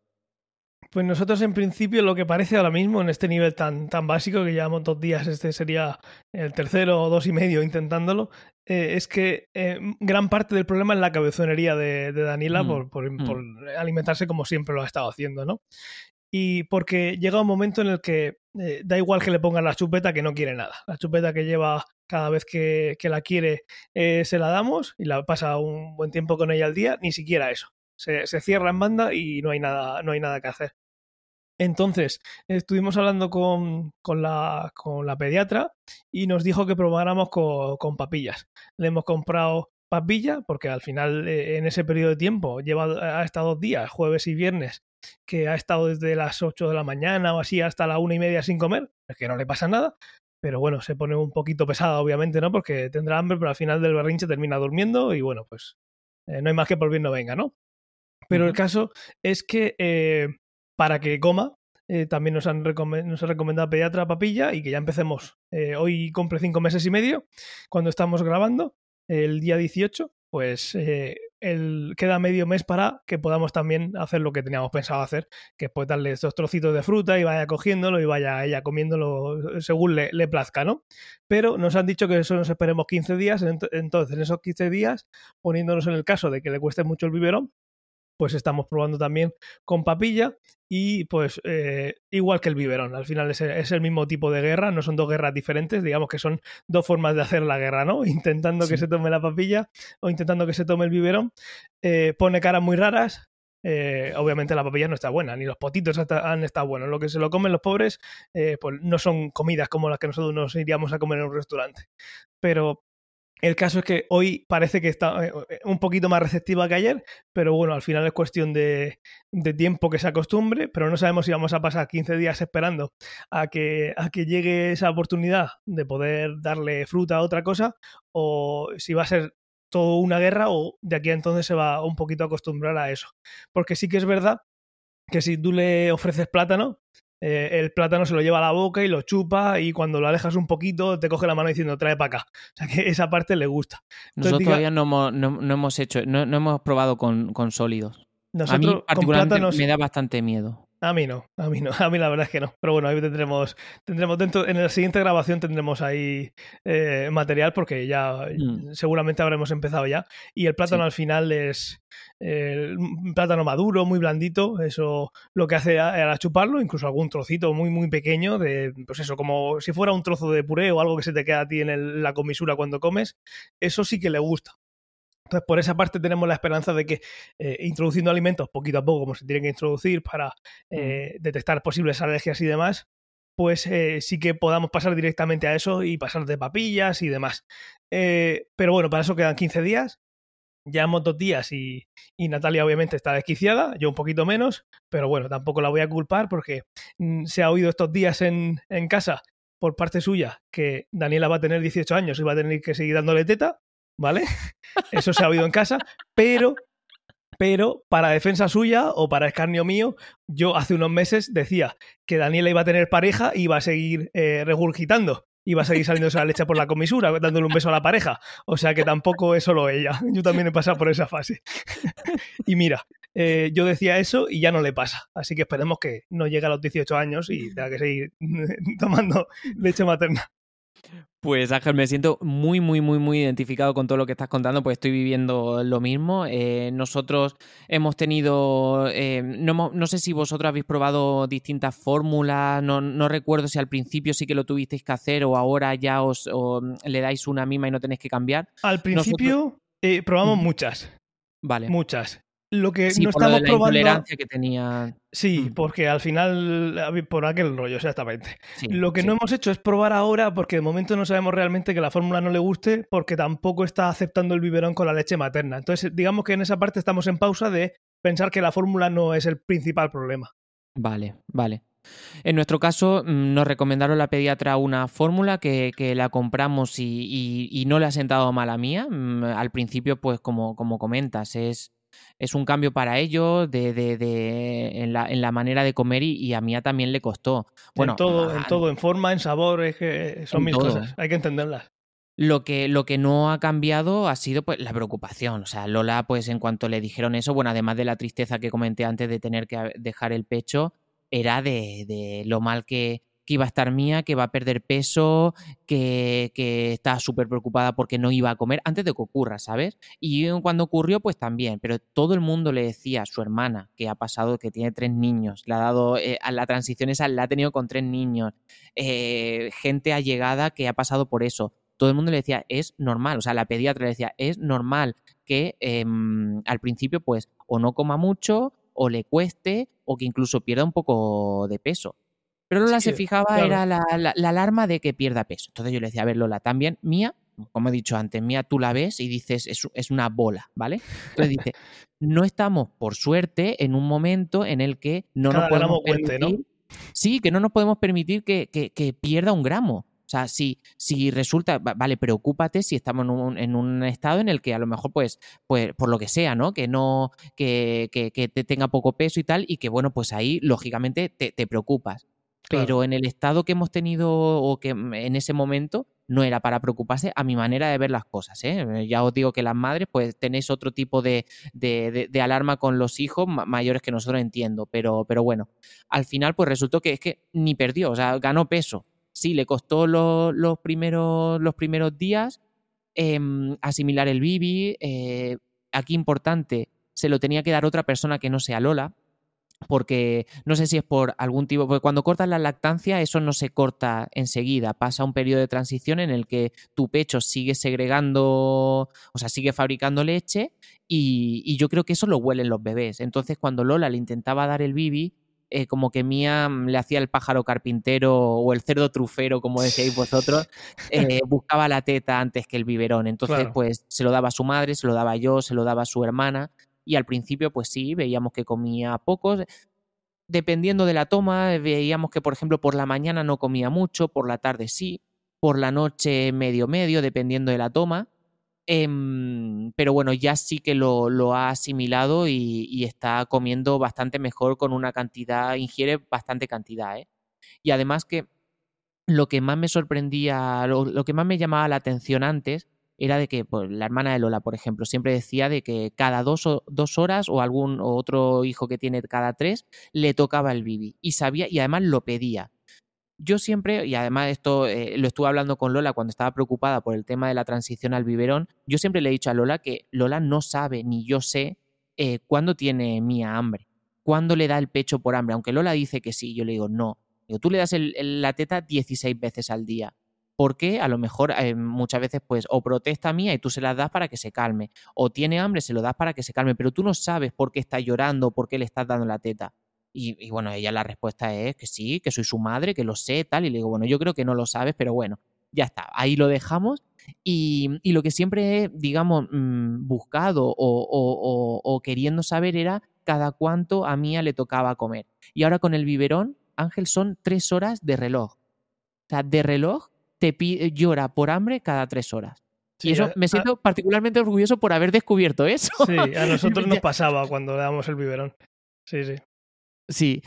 Pues nosotros en principio lo que parece ahora mismo en este nivel tan, tan básico que llevamos dos días, este sería el tercero o dos y medio intentándolo, eh, es que eh, gran parte del problema es la cabezonería de, de Daniela mm, por, por, mm. por, alimentarse como siempre lo ha estado haciendo, ¿no? Y porque llega un momento en el que eh, da igual que le pongan la chupeta que no quiere nada. La chupeta que lleva cada vez que, la quiere eh, se la damos y la pasa un buen tiempo con ella al día, ni siquiera eso. Se, cierra en banda y no hay nada, no hay nada que hacer. Entonces, estuvimos hablando con, con, la, con la pediatra y nos dijo que probáramos con, con papillas. Le hemos comprado papilla, porque al final eh, en ese periodo de tiempo lleva ha estado dos días, jueves y viernes, que ha estado desde las 8 de la mañana o así hasta la una y media sin comer, es que no le pasa nada, pero bueno, se pone un poquito pesada, obviamente, ¿no? Porque tendrá hambre, pero al final del berrinche termina durmiendo y bueno, pues eh, no hay más que por bien no venga, ¿no? Pero el caso es que eh, para que coma, eh, también nos han, nos ha recomendado pediatra papilla y que ya empecemos. hoy cumple cinco meses y medio, cuando estamos grabando, el día 18, pues el, queda medio mes para que podamos también hacer lo que teníamos pensado hacer, que es pues darle estos trocitos de fruta y vaya cogiéndolo y vaya ella comiéndolo según le, le plazca, ¿no? Pero nos han dicho que eso nos esperemos 15 días, entonces en esos 15 días, poniéndonos en el caso de que le cueste mucho el biberón, pues estamos probando también con papilla y pues eh, igual que el biberón, al final es, el mismo tipo de guerra, no son dos guerras diferentes, digamos que son dos formas de hacer la guerra, ¿no? Intentando que se tome la papilla o intentando que se tome el biberón, eh, pone caras muy raras, eh, obviamente la papilla no está buena, ni los potitos han estado buenos. Lo que se lo comen los pobres, pues no son comidas como las que nosotros nos iríamos a comer en un restaurante. Pero el caso es que hoy parece que está eh, un poquito más receptiva que ayer, pero bueno, al final es cuestión de, tiempo que se acostumbre, pero no sabemos si vamos a pasar 15 días esperando a que, a que llegue esa oportunidad de poder darle fruta a otra cosa, o si va a ser todo una guerra o de aquí a entonces se va un poquito a acostumbrar a eso. Porque sí que es verdad que si tú le ofreces plátano, eh, el plátano se lo lleva a la boca y lo chupa y cuando lo alejas un poquito te coge la mano diciendo trae para acá. O sea que esa parte le gusta. Nosotros todavía no hemos, hecho, no, hemos probado con, sólidos. a mí particularmente me da bastante miedo. A mí no, a mí no, a mí la verdad es que no. Pero bueno, ahí tendremos, tendremos dentro, en la siguiente grabación tendremos ahí eh, material porque ya mm. seguramente habremos empezado ya. Y el plátano al final es un plátano maduro, muy blandito. Eso lo que hace era chuparlo, incluso algún trocito muy, muy pequeño, de, pues eso, como si fuera un trozo de puré o algo que se te queda a ti en la comisura cuando comes. Eso sí que le gusta Entonces, por esa parte tenemos la esperanza de que eh, introduciendo alimentos poquito a poco, como se tienen que introducir para eh, detectar posibles alergias y demás, pues eh, sí que podamos pasar directamente a eso y pasar de papillas y demás. pero bueno, para eso quedan 15 días. Ya hemos dos días y, Natalia obviamente está desquiciada, yo un poquito menos, pero bueno, tampoco la voy a culpar porque mm, se ha oído estos días en, en casa por parte suya que Daniela va a tener 18 años y va a tener que seguir dándole teta, ¿vale? Eso se ha oído en casa, pero, pero para defensa suya o para escarnio mío, yo hace unos meses decía que Daniela iba a tener pareja y iba a seguir eh, regurgitando. Iba a seguir saliéndose la leche por la comisura, dándole un beso a la pareja. O sea que tampoco es solo ella. Yo también he pasado por esa fase. y mira, eh, yo decía eso y ya no le pasa. Así que esperemos que no llegue a los 18 años y tenga que seguir tomando leche materna. Pues Ángel, me siento muy, muy, muy, muy identificado con todo lo que estás contando, pues estoy viviendo lo mismo. Eh, nosotros hemos tenido, eh, no, sé si vosotros habéis probado distintas fórmulas, no, recuerdo si al principio sí que lo tuvisteis que hacer o ahora ya os le dais una mima y no tenéis que cambiar. Al principio probamos muchas. Vale. Muchas. Lo que no estamos probando. que tenía. Sí, mm. porque al final, por aquel rollo, exactamente. lo que no hemos hecho es probar ahora, porque de momento no sabemos realmente que la fórmula no le guste, porque tampoco está aceptando el biberón con la leche materna. Entonces, digamos que en esa parte estamos en pausa de pensar que la fórmula no es el principal problema. Vale, vale. En nuestro caso, mm, nos recomendaron la pediatra una fórmula que, la compramos y, no le ha sentado mal a mía. Mm, al principio, pues como, como comentas, es es un cambio para ellos de, de, de en, la, en, la, manera de comer y, a Mía también le costó. Bueno, en todo, en todo, en forma, en sabor, es que son mil cosas, hay que entenderlas. Lo que, lo que no ha cambiado ha sido pues la preocupación. O sea, Lola, pues en cuanto le dijeron eso, bueno, además de la tristeza que comenté antes de tener que dejar el pecho, era de, de lo mal que, que iba a estar mía, que va a perder peso, que, que está súper preocupada porque no iba a comer, antes de que ocurra, ¿sabes? Y cuando ocurrió, pues también, pero todo el mundo le decía a su hermana, que ha pasado, que tiene tres niños, le ha dado, eh, a la transición esa la ha tenido con tres niños, eh, gente allegada que ha pasado por eso. Todo el mundo le decía, es normal, o sea, la pediatra le decía, es normal que em, al principio, pues, o no coma mucho, o le cueste, o que incluso pierda un poco de peso. Pero Lola se fijaba, era la, alarma de que pierda peso. Entonces yo le decía, a ver, Lola, también mía, como he dicho antes, mía, tú la ves y dices, es, una bola, ¿vale? Entonces dice, no estamos, por suerte, en un momento en el que no nos podemos permitir. Sí, que no nos podemos permitir que, pierda un gramo. O sea, si, si resulta, vale, preocúpate si estamos en un, estado en el que a lo mejor, pues, pues, por lo que sea, ¿no? Que no, que, te tenga poco peso y tal, y que bueno, pues ahí, lógicamente, te preocupas. Pero en el estado que hemos tenido o que mm, en ese momento no era para preocuparse a mi manera de ver las cosas. ¿eh? eh ya os digo que las madres pues tenéis otro tipo de, de, alarma con los hijos mayores que nosotros entiendo, pero, pero bueno, al final pues resultó que es que ni perdió, o sea, ganó peso. Sí, le costó los, primeros, los primeros días em, asimilar el bibi. Eh, aquí importante, se lo tenía que dar otra persona que no sea Lola, porque no sé si es por algún tipo, porque cuando cortas la lactancia eso no se corta enseguida, pasa un periodo de transición en el que tu pecho sigue segregando, o sea, sigue fabricando leche y, yo creo que eso lo huelen los bebés. Entonces cuando Lola le intentaba dar el bibi, eh, como que Mía le hacía el pájaro carpintero o el cerdo trufero, como decíais vosotros, eh, buscaba la teta antes que el biberón. Entonces, pues se lo daba a su madre, se lo daba yo, se lo daba a su hermana y al principio pues sí, veíamos que comía pocos. Dependiendo de la toma, veíamos que por ejemplo por la mañana no comía mucho, por la tarde sí, por la noche medio medio, dependiendo de la toma. Em, pero bueno, ya sí que lo, ha asimilado y, está comiendo bastante mejor con una cantidad, ingiere bastante cantidad. ¿eh? Y además que lo que más me sorprendía, lo que más me llamaba la atención antes era de que pues, la hermana de Lola, por ejemplo, siempre decía de que cada dos, dos horas o algún otro hijo que tiene cada tres le tocaba el bibi y sabía y además lo pedía. Yo siempre, y además esto eh, lo estuve hablando con Lola cuando estaba preocupada por el tema de la transición al biberón, yo siempre le he dicho a Lola que Lola no sabe ni yo sé eh, cuándo tiene mía hambre, cuándo le da el pecho por hambre, aunque Lola dice que sí, yo le digo no. Digo, tú le das la teta 16 veces al día Porque a lo mejor eh, muchas veces, pues, o protesta mía y tú se las das para que se calme, o tiene hambre, se lo das para que se calme, pero tú no sabes por qué está llorando, por qué le estás dando la teta. Y, bueno, ella la respuesta es que sí, que soy su madre, que lo sé, tal. Y le digo, bueno, yo creo que no lo sabes, pero bueno, ya está. Ahí lo dejamos. Y, lo que siempre he, digamos, mm, buscado o, queriendo saber era cada cuánto a Mía le tocaba comer. Y ahora con el biberón, Ángel, son tres horas de reloj. O sea, de reloj te pide, llora por hambre cada tres horas. y eso me siento particularmente orgulloso por haber descubierto eso. Sí, a nosotros nos pasaba cuando le damos el biberón. Sí, sí. Sí.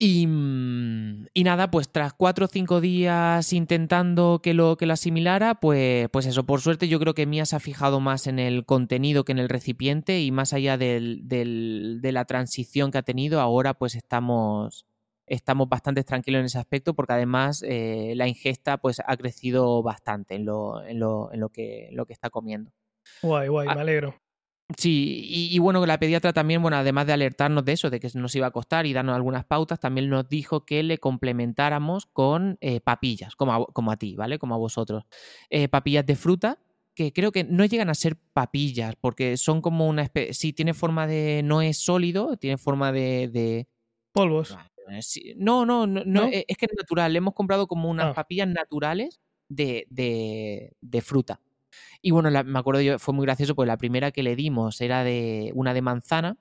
Mm, y, nada, pues tras cuatro o cinco días intentando que lo, que lo asimilara, pues, pues eso, por suerte yo creo que Mía se ha fijado más en el contenido que en el recipiente y más allá del, de la transición que ha tenido, ahora pues estamos, estamos bastante tranquilos en ese aspecto porque además eh, la ingesta pues ha crecido bastante en lo, en lo, en lo, que, lo que está comiendo. Guay, guay, me alegro. Sí, y, bueno, la pediatra también, bueno, además de alertarnos de eso, de que nos iba a costar y darnos algunas pautas, también nos dijo que le complementáramos con eh, papillas, como a, como a ti, ¿vale? Como a vosotros. Eh, papillas de fruta, que creo que no llegan a ser papillas, porque son como una especie, sí, tiene forma de, no es sólido, tiene forma de... Polvos. No, no, no, e, es que es natural, hemos comprado como unas ah. papillas naturales de, de, de fruta. Y bueno, me acuerdo yo, fue muy gracioso porque la primera que le dimos era de una de manzana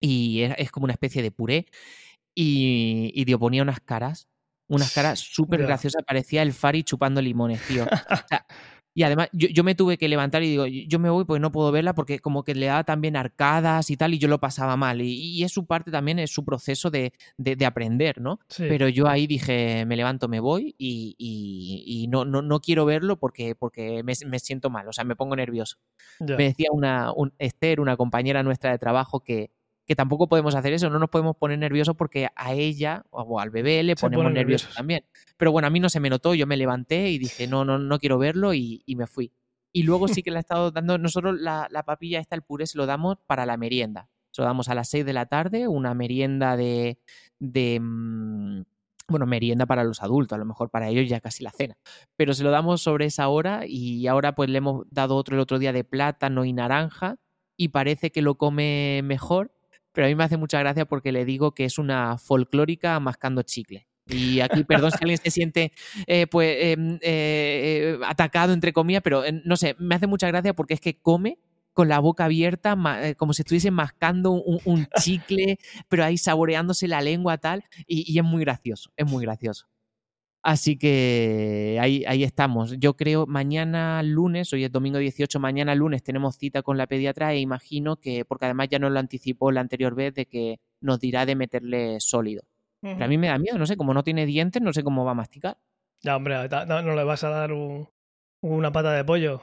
y es, como una especie de puré y, y ponía unas caras, unas caras súper graciosas, parecía el Fari chupando limones, tío. O sea, y además, yo, me tuve que levantar y digo, yo me voy porque no puedo verla porque como que le daba también arcadas y tal, y yo lo pasaba mal. Y, es su parte también, es su proceso de, aprender, ¿no? Pero yo ahí dije, me levanto, me voy y, no, no, no, quiero verlo porque, porque me, siento mal, o sea, me pongo nervioso. Me decía una, un, Esther, una compañera nuestra de trabajo, que, que tampoco podemos hacer eso, no nos podemos poner nerviosos porque a ella o al bebé le ponemos nerviosos también. Pero bueno, a mí no se me notó, yo me levanté y dije, no, no, no quiero verlo y, me fui. Y luego sí que le ha estado dando, nosotros la, papilla esta, el puré, se lo damos para la merienda. Se lo damos a las 6 de la tarde, una merienda de, de mm, bueno, merienda para los adultos, a lo mejor para ellos ya casi la cena, pero se lo damos sobre esa hora y ahora pues le hemos dado otro el otro día de plátano y naranja y parece que lo come mejor pero a mí me hace mucha gracia porque le digo que es una folclórica mascando chicle. Y aquí, perdón si alguien se siente eh, pues, em, eh, atacado, entre comillas, pero eh, no sé, me hace mucha gracia porque es que come con la boca abierta, como si estuviese mascando un, chicle, pero ahí saboreándose la lengua tal, y, es muy gracioso, es muy gracioso. Así que ahí, ahí estamos. Yo creo mañana lunes, hoy es domingo 18, mañana lunes tenemos cita con la pediatra e imagino que, porque además ya nos lo anticipó la anterior vez, de que nos dirá de meterle sólido. Pero a mí me da miedo, no sé, como no tiene dientes, no sé cómo va a masticar. Ya, hombre, no, le vas a dar una pata de pollo.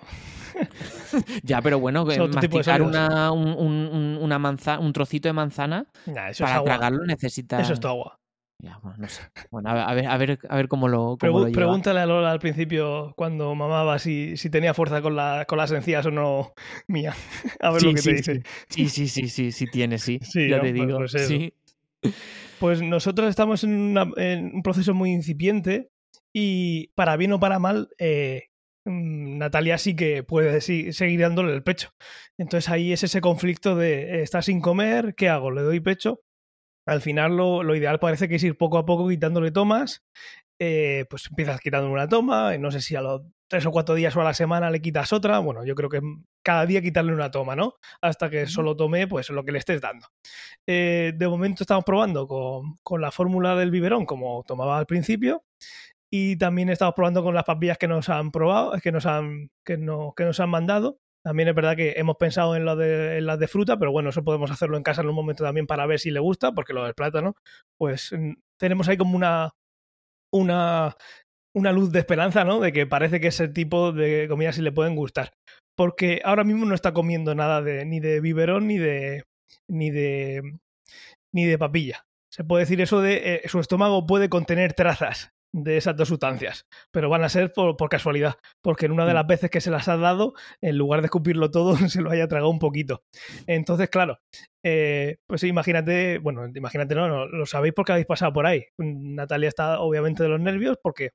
ya, pero bueno, masticar una, un, una manzana, un trocito de manzana para tragarlo necesita. Eso es tu agua. Ya, bueno, no sé. Bueno, a ver, a ver, a ver cómo lo. Cómo Pregúntale a Lola al principio, cuando mamaba, si, si tenía fuerza con, la, con las encías o no mía. A ver lo que te dice. Sí, sí, sí, sí, sí, tiene, sí. ya te digo. Pues, sí. pues nosotros estamos en, un proceso muy incipiente y para bien o para mal, eh, mm, Natalia sí que puede seguir dándole el pecho. Entonces ahí es ese conflicto de, está sin comer, ¿qué hago? ¿Le doy pecho? Al final lo, ideal parece que es ir poco a poco quitándole tomas. Eh, pues empiezas quitando una toma, no sé si a los tres o cuatro días o a la semana le quitas otra. Bueno, yo creo que cada día quitarle una toma, ¿no? Hasta que solo tome pues lo que le estés dando. Eh, de momento estamos probando con, la fórmula del biberón, como tomaba al principio. Y también estamos probando con las papillas que nos han probado, que nos han, que no, que nos han mandado. También es verdad que hemos pensado en, lo de, las de fruta, pero bueno, eso podemos hacerlo en casa en un momento también para ver si le gusta, porque lo del plátano, pues mm, tenemos ahí como una, una, una luz de esperanza, ¿no? De que parece que ese tipo de comidas sí le pueden gustar. Porque ahora mismo no está comiendo nada de, ni de biberón ni de, ni de, ni de papilla. Se puede decir eso de eh, su estómago puede contener trazas de esas dos sustancias, pero van a ser por, casualidad, porque en una de mm. las veces que se las ha dado, en lugar de escupirlo todo, se lo haya tragado un poquito. Entonces, claro, eh, pues imagínate, bueno, imagínate, no, no, lo sabéis porque habéis pasado por ahí. Natalia está obviamente de los nervios porque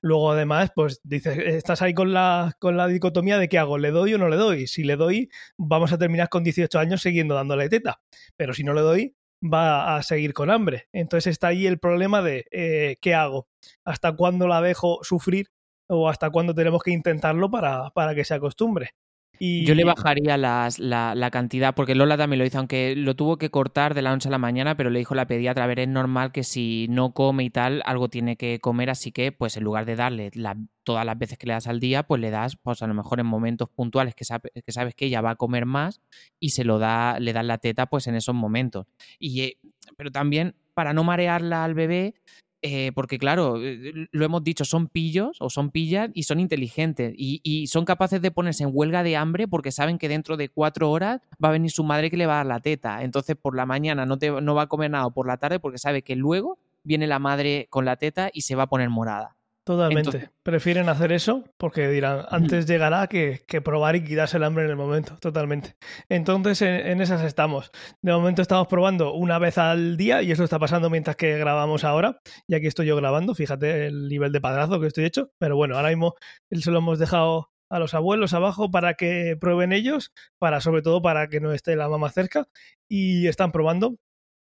Luego, además, pues dices, estás ahí con la, con la dicotomía de qué hago, ¿le doy o no le doy? Si le doy, vamos a terminar con 18 años siguiendo dándole teta. Pero si no le doy, va a seguir con hambre. Entonces está ahí el problema de eh, qué hago, hasta cuándo la dejo sufrir o hasta cuándo tenemos que intentarlo para, para que se acostumbre. Yo le bajaría las, la, la, cantidad, porque Lola también lo hizo, aunque lo tuvo que cortar de la noche a la mañana, pero le dijo la pediatra, a ver, es normal que si no come y tal, algo tiene que comer, así que pues en lugar de darle todas las veces que le das al día, pues le das, pues a lo mejor en momentos puntuales que, que sabes que ella va a comer más y se lo da, le das la teta pues en esos momentos. Y, eh, pero también para no marearla al bebé, eh, porque claro, eh, lo hemos dicho, son pillos o son pillas y son inteligentes y, son capaces de ponerse en huelga de hambre porque saben que dentro de cuatro horas va a venir su madre que le va a dar la teta. Entonces por la mañana no, te, no va a comer nada por la tarde porque sabe que luego viene la madre con la teta y se va a poner morada. Totalmente. Prefieren hacer eso porque dirán, antes llegará que, probar y quitarse el hambre en el momento. Totalmente. Entonces, en, esas estamos. De momento estamos probando una vez al día y eso está pasando mientras que grabamos ahora. Y aquí estoy yo grabando. Fíjate el nivel de padrazo que estoy hecho. Pero bueno, ahora mismo se lo hemos dejado a los abuelos abajo para que prueben ellos, para sobre todo para que no esté la mamá cerca. Y están probando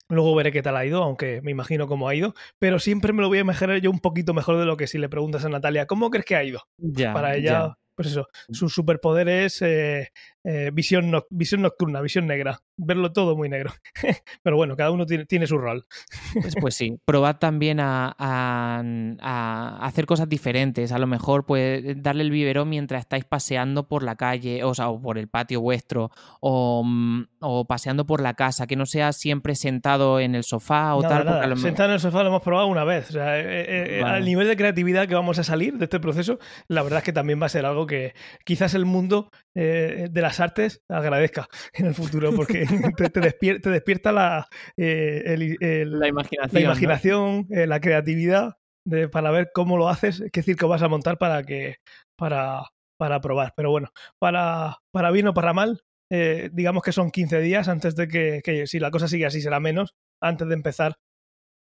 Luego veré qué tal ha ido, aunque me imagino cómo ha ido, pero siempre me lo voy a imaginar yo un poquito mejor de lo que si le preguntas a Natalia, ¿cómo crees que ha ido? Ya, Para ella, pues eso, su superpoder es eh, eh, visión, visión nocturna, visión negra, verlo todo muy negro. Pero bueno, cada uno tiene, su rol. Pues, pues, sí, probad también a, hacer cosas diferentes. A lo mejor pues darle el biberón mientras estáis paseando por la calle, o sea, o por el patio vuestro, o, mm, paseando por la casa, que no sea siempre sentado en el sofá o tal. Sentado en el sofá lo hemos probado una vez. O sea, eh, al nivel de creatividad que vamos a salir de este proceso, la verdad es que también va a ser algo que quizás el mundo eh, de las artes agradezca en el futuro, porque te, despierta, la, eh, la imaginación, la, imaginación, eh, la creatividad de, para ver cómo lo haces, qué circo vas a montar para que para, para probar. Pero bueno, para, para bien o para mal, digamos que son 15 días antes de que, que, si la cosa sigue así será menos, antes de empezar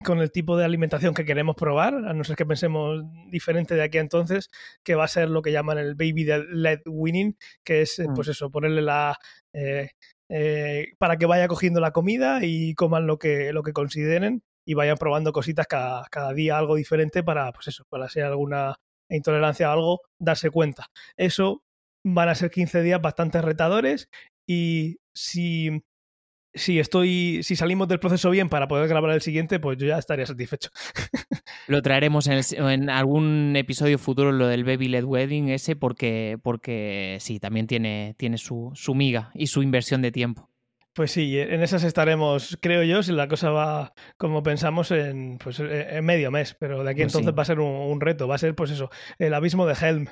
con el tipo de alimentación que queremos probar, a no ser que pensemos diferente de aquí a entonces, que va a ser lo que llaman el baby led winning, que es, eh, mm. pues eso, ponerle la... Eh, eh, para que vaya cogiendo la comida y coman lo que, lo que consideren y vayan probando cositas cada, cada día, algo diferente para, pues eso, para si hay alguna intolerancia a algo, darse cuenta. Eso van a ser 15 días bastante retadores y si si estoy, si salimos del proceso bien para poder grabar el siguiente, pues yo ya estaría satisfecho. Lo traeremos en, algún episodio futuro, lo del Baby Led Wedding ese, porque, porque sí, también tiene, tiene su, su miga y su inversión de tiempo. Pues sí, en esas estaremos, creo yo, si la cosa va como pensamos en, pues, en medio mes, pero de aquí pues entonces va a ser un, un, reto, va a ser pues eso, el abismo de Helm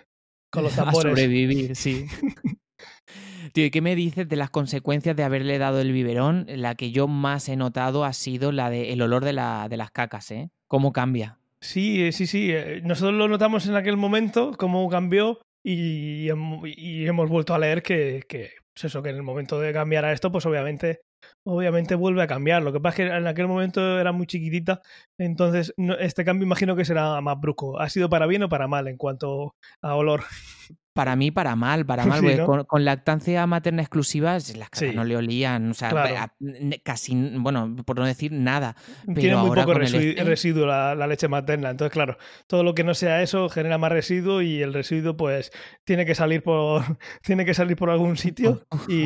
con los tambores. A sobrevivir, sí. Tío, ¿y qué me dices de las consecuencias de haberle dado el biberón? La que yo más he notado ha sido la de el olor de, la, de las cacas, ¿eh? ¿Cómo cambia? Sí, eh, sí, sí. Eh, nosotros lo notamos en aquel momento, cómo cambió, y, hemos vuelto a leer que, que, pues eso, que en el momento de cambiar a esto, pues obviamente, obviamente vuelve a cambiar. Lo que pasa es que en aquel momento era muy chiquitita, entonces este cambio imagino que será más brusco. ¿Ha sido para bien o para mal en cuanto a olor? Para mí, para mal, para mal, con, lactancia materna exclusiva las cacas no le olían, o sea, casi, bueno, por no decir nada. Tiene muy poco este residuo, la, leche materna, entonces claro, todo lo que no sea eso genera más residuo y el residuo pues tiene que salir por, tiene que salir por algún sitio y,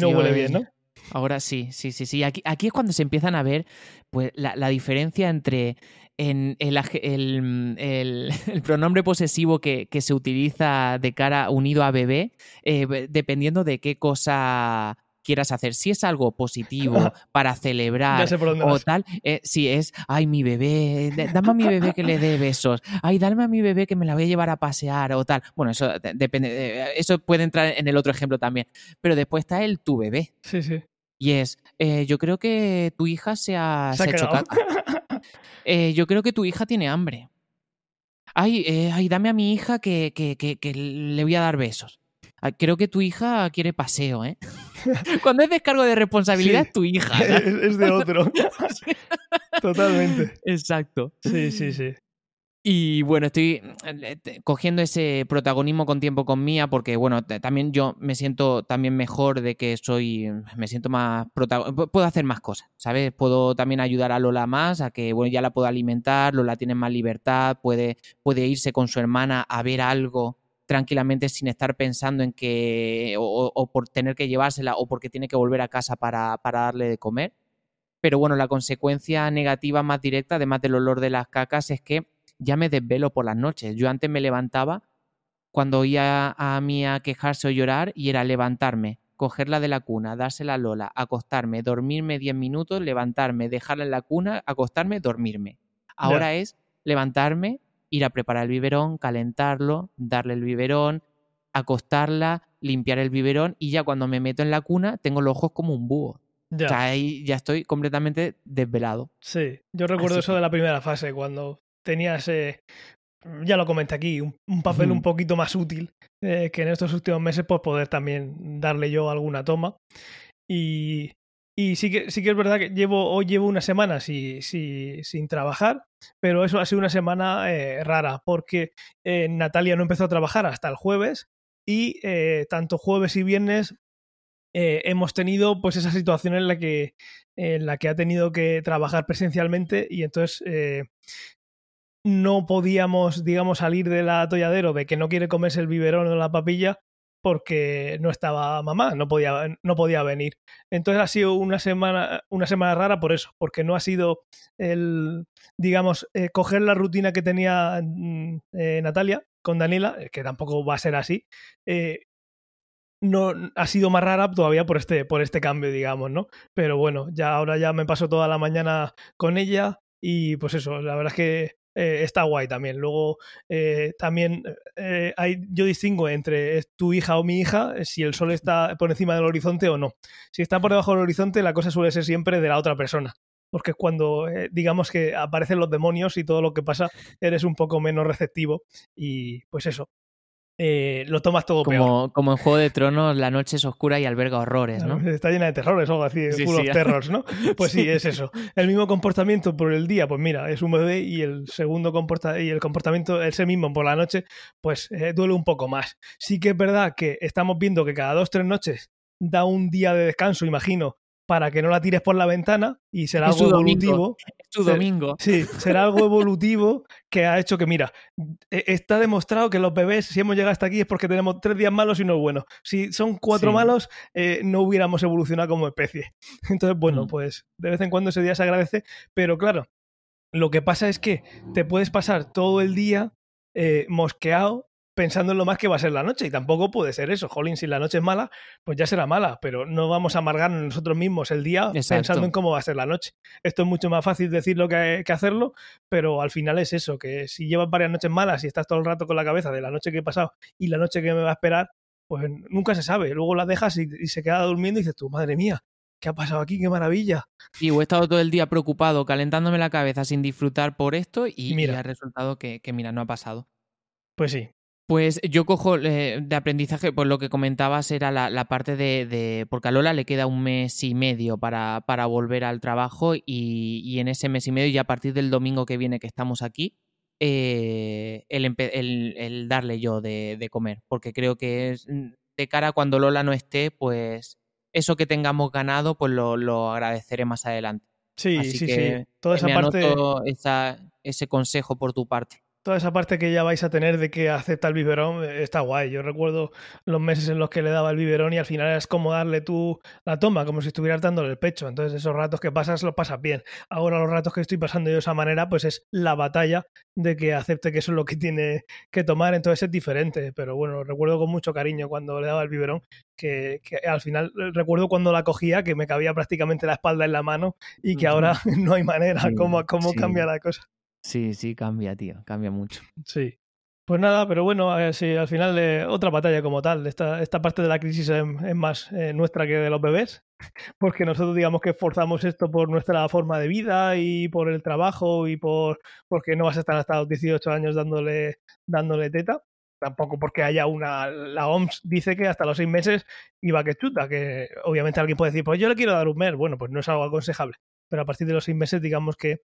no huele bien, ¿no? Ahora sí, sí, sí, sí. Aquí, aquí es cuando se empiezan a ver pues, la, la diferencia entre en el, el, el, pronombre posesivo que, que, se utiliza de cara unido a bebé, eh, dependiendo de qué cosa quieras hacer. Si es algo positivo para celebrar o tal, eh, si es, ay, mi bebé, dame a mi bebé que le dé besos, ay, dame a mi bebé que me la voy a llevar a pasear o tal. Bueno, eso depende, eh, eso puede entrar en el otro ejemplo también. Pero después está el tu bebé. Sí, sí. Y es, yo creo que tu hija se ha, se ha hecho caca. Eh, yo creo que tu hija tiene hambre. Ay, eh, ay dame a mi hija que, que, que, le voy a dar besos. Creo que tu hija quiere paseo, ¿eh? Cuando es descargo de responsabilidad, es tu hija. Es de otro. Totalmente. Exacto. Sí, sí, sí. Y bueno, estoy eh, cogiendo ese protagonismo con tiempo con Mía porque, bueno, también yo me siento también mejor de que soy, me siento más puedo hacer más cosas, ¿sabes? Puedo también ayudar a Lola más, a que, bueno, ya la puedo alimentar, Lola tiene más libertad, puede, puede irse con su hermana a ver algo tranquilamente sin estar pensando en que, o, por tener que llevársela o porque tiene que volver a casa para, para darle de comer. Pero bueno, la consecuencia negativa más directa, además del olor de las cacas, es que ya me desvelo por las noches. Yo antes me levantaba cuando oía a Mía quejarse o llorar y era levantarme, cogerla de la cuna, dársela a Lola, acostarme, dormirme 10 minutos, levantarme, dejarla en la cuna, acostarme, dormirme. Ahora es levantarme, ir a preparar el biberón, calentarlo, darle el biberón, acostarla, limpiar el biberón y ya cuando me meto en la cuna tengo los ojos como un búho. Ya. O sea, ahí ya estoy completamente desvelado. Sí, yo recuerdo eso de la primera fase, cuando tenías, ya lo comenté aquí, un, papel un poquito más útil eh, que en estos últimos meses, pues poder también darle yo alguna toma. Y, y sí que, sí que es verdad que llevo, hoy llevo una semana sin trabajar, pero eso ha sido una semana eh, rara, porque eh, Natalia no empezó a trabajar hasta el jueves y tanto jueves y viernes hemos tenido pues esa situación en la que en la que ha tenido que trabajar presencialmente y entonces no podíamos, digamos, salir del atolladero de que no quiere comerse el biberón o la papilla porque no estaba mamá, no podía, no podía venir. Entonces ha sido una semana, una semana rara por eso, porque no ha sido el, digamos, eh, coger la rutina que tenía mm, eh, Natalia con Daniela, eh, que tampoco va a ser así. no ha sido más rara todavía por este, por este cambio, digamos, ¿no? Pero bueno, ya ahora ya me paso toda la mañana con ella y pues eso, la verdad es que eh, está guay también. Luego, eh, también eh, hay, yo distingo entre tu hija o mi hija, si el sol está por encima del horizonte o no. Si está por debajo del horizonte, la cosa suele ser siempre de la otra persona. Porque es cuando, digamos que aparecen los demonios y todo lo que pasa, eres un poco menos receptivo. Y pues eso, eh, lo tomas todo como, peor. Como en Juego de Tronos, la noche es oscura y alberga horrores, ¿no? Está llena de terrores o algo así, sí, terrors, ¿no? Pues sí. es eso. El mismo comportamiento por el día, pues mira, es un bebé y el segundo comporta y el comportamiento ese mismo por la noche, pues eh, duele un poco más. Sí que es verdad que estamos viendo que cada dos, tres noches da un día de descanso, imagino, para que no la tires por la ventana y será algo evolutivo. Es tu domingo. Sí, será algo evolutivo que ha hecho que, mira, e, está demostrado que los bebés, si hemos llegado hasta aquí, es porque tenemos tres días malos y uno bueno. Si son cuatro malos, eh, no hubiéramos evolucionado como especie. Entonces, bueno, mm. pues de vez en cuando ese día se agradece, pero claro, lo que pasa es que te puedes pasar todo el día eh, mosqueado pensando en lo más que va a ser la noche. Y tampoco puede ser eso. Jolín, si la noche es mala, pues ya será mala, pero no vamos a amargarnos nosotros mismos el día pensando en cómo va a ser la noche. Esto es mucho más fácil decirlo que, que hacerlo, pero al final es eso, que si llevas varias noches malas y estás todo el rato con la cabeza de la noche que he pasado y la noche que me va a esperar, pues nunca se sabe. Luego la dejas y, se queda durmiendo y dices tú, madre mía, ¿qué ha pasado aquí? ¡Qué maravilla! Y he estado todo el día preocupado, calentándome la cabeza sin disfrutar por esto y, mira, ha resultado que, que, mira, no ha pasado. Pues sí, pues yo cojo eh, de aprendizaje, pues lo que comentabas era la, parte de, Porque a Lola le queda un mes y medio para, para volver al trabajo y, en ese mes y medio, y a partir del domingo que viene que estamos aquí, eh, el, darle yo de, comer. Porque creo que es mm, de cara a cuando Lola no esté, pues eso que tengamos ganado, pues lo, agradeceré más adelante. Sí, sí, sí. Toda esa parte. ese consejo por tu parte toda esa parte que ya vais a tener de que acepta el biberón eh, está guay. Yo recuerdo los meses en los que le daba el biberón y al final es como darle tú la toma, como si estuvieras dándole el pecho. Entonces esos ratos que pasas los pasas bien. Ahora los ratos que estoy pasando yo de esa manera, pues es la batalla de que acepte que eso es lo que tiene que tomar. Entonces es diferente. Pero bueno, recuerdo con mucho cariño cuando le daba el biberón, que, al final eh, recuerdo cuando la cogía, que me cabía prácticamente la espalda en la mano y que ahora no hay manera. ¿Cómo, cómo cambia la cosa? Sí, sí, cambia, tío, cambia mucho. Sí. Pues nada, pero bueno, eh, sí, al final eh, otra batalla como tal. Esta, esta parte de la crisis es, más eh, nuestra que de los bebés, porque nosotros digamos que forzamos esto por nuestra forma de vida y por el trabajo y por porque no vas a estar hasta los 18 años dándole, dándole teta. Tampoco porque haya una... La OMS dice que hasta los seis meses iba que chuta, que obviamente alguien puede decir, pues yo le quiero dar un mes. Bueno, pues no es algo aconsejable. Pero a partir de los seis meses digamos que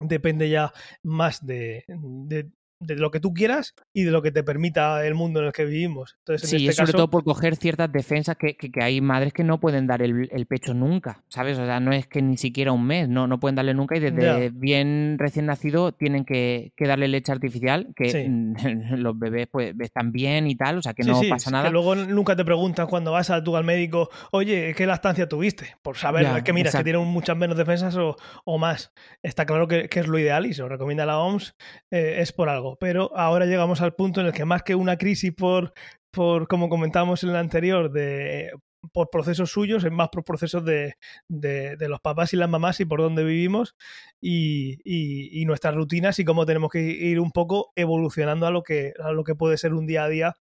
depende ya más de, de lo que tú quieras y de lo que te permita el mundo en el que vivimos. Entonces, sí, este sobre todo por coger ciertas defensas que, que, hay madres que no pueden dar el, pecho nunca, ¿sabes? O sea, no es que ni siquiera un mes, no, no pueden darle nunca y desde bien recién nacido tienen que, que, darle leche artificial, que los bebés pues están bien y tal, o sea, que no pasa nada. Que luego nunca te preguntan cuando vas a, tú al médico, oye, ¿qué lactancia tuviste? Por saber, que mira, que tienen muchas menos defensas o, o más. Está claro que, es lo ideal y se lo recomienda la OMS, eh, es por algo pero ahora llegamos al punto en el que más que una crisis por, por como comentamos en el anterior, de, por procesos suyos, es más por procesos de, de, los papás y las mamás y por dónde vivimos y, y, nuestras rutinas y cómo tenemos que ir un poco evolucionando a lo que, a lo que puede ser un día a día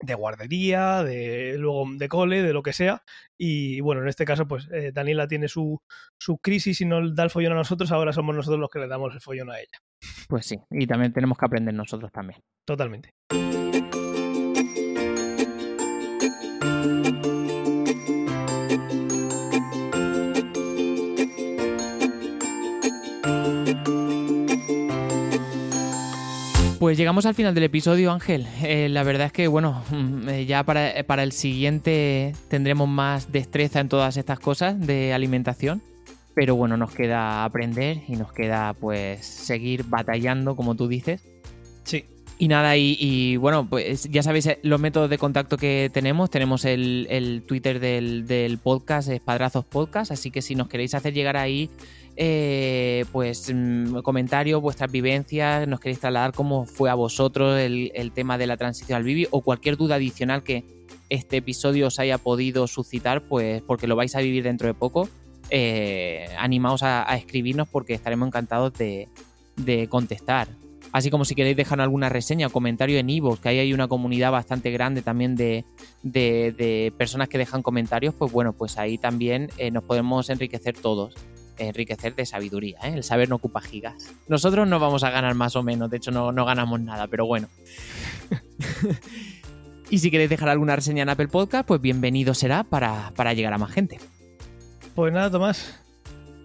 de guardería, de luego de cole, de lo que sea. Y bueno, en este caso, pues eh, Daniela tiene su, su crisis y nos da el follón a nosotros, ahora somos nosotros los que le damos el follón a ella. Pues sí, y también tenemos que aprender nosotros también. Totalmente. Pues llegamos al final del episodio, Ángel. Eh, la verdad es que, bueno, mm, eh, ya para, para, el siguiente tendremos más destreza en todas estas cosas de alimentación. Pero bueno, nos queda aprender y nos queda pues seguir batallando, como tú dices. Sí. Y nada, y, bueno, pues ya sabéis eh, los métodos de contacto que tenemos. Tenemos el, Twitter del, del, podcast, Espadrazos Podcast, así que si nos queréis hacer llegar ahí, eh, pues mm, comentarios, vuestras vivencias, nos queréis trasladar cómo fue a vosotros el, el tema de la transición al Bibi o cualquier duda adicional que este episodio os haya podido suscitar, pues porque lo vais a vivir dentro de poco eh, animaos a, escribirnos porque estaremos encantados de, contestar. Así como si queréis dejar alguna reseña o comentario en Ivo, que ahí hay una comunidad bastante grande también de, personas que dejan comentarios, pues bueno, pues ahí también eh, nos podemos enriquecer todos. Enriquecer de sabiduría, ¿eh? el saber no ocupa gigas. Nosotros no vamos a ganar más o menos, de hecho no, ganamos nada, pero bueno. y si queréis dejar alguna reseña en Apple Podcast, pues bienvenido será para, para llegar a más gente. Pues nada, Tomás,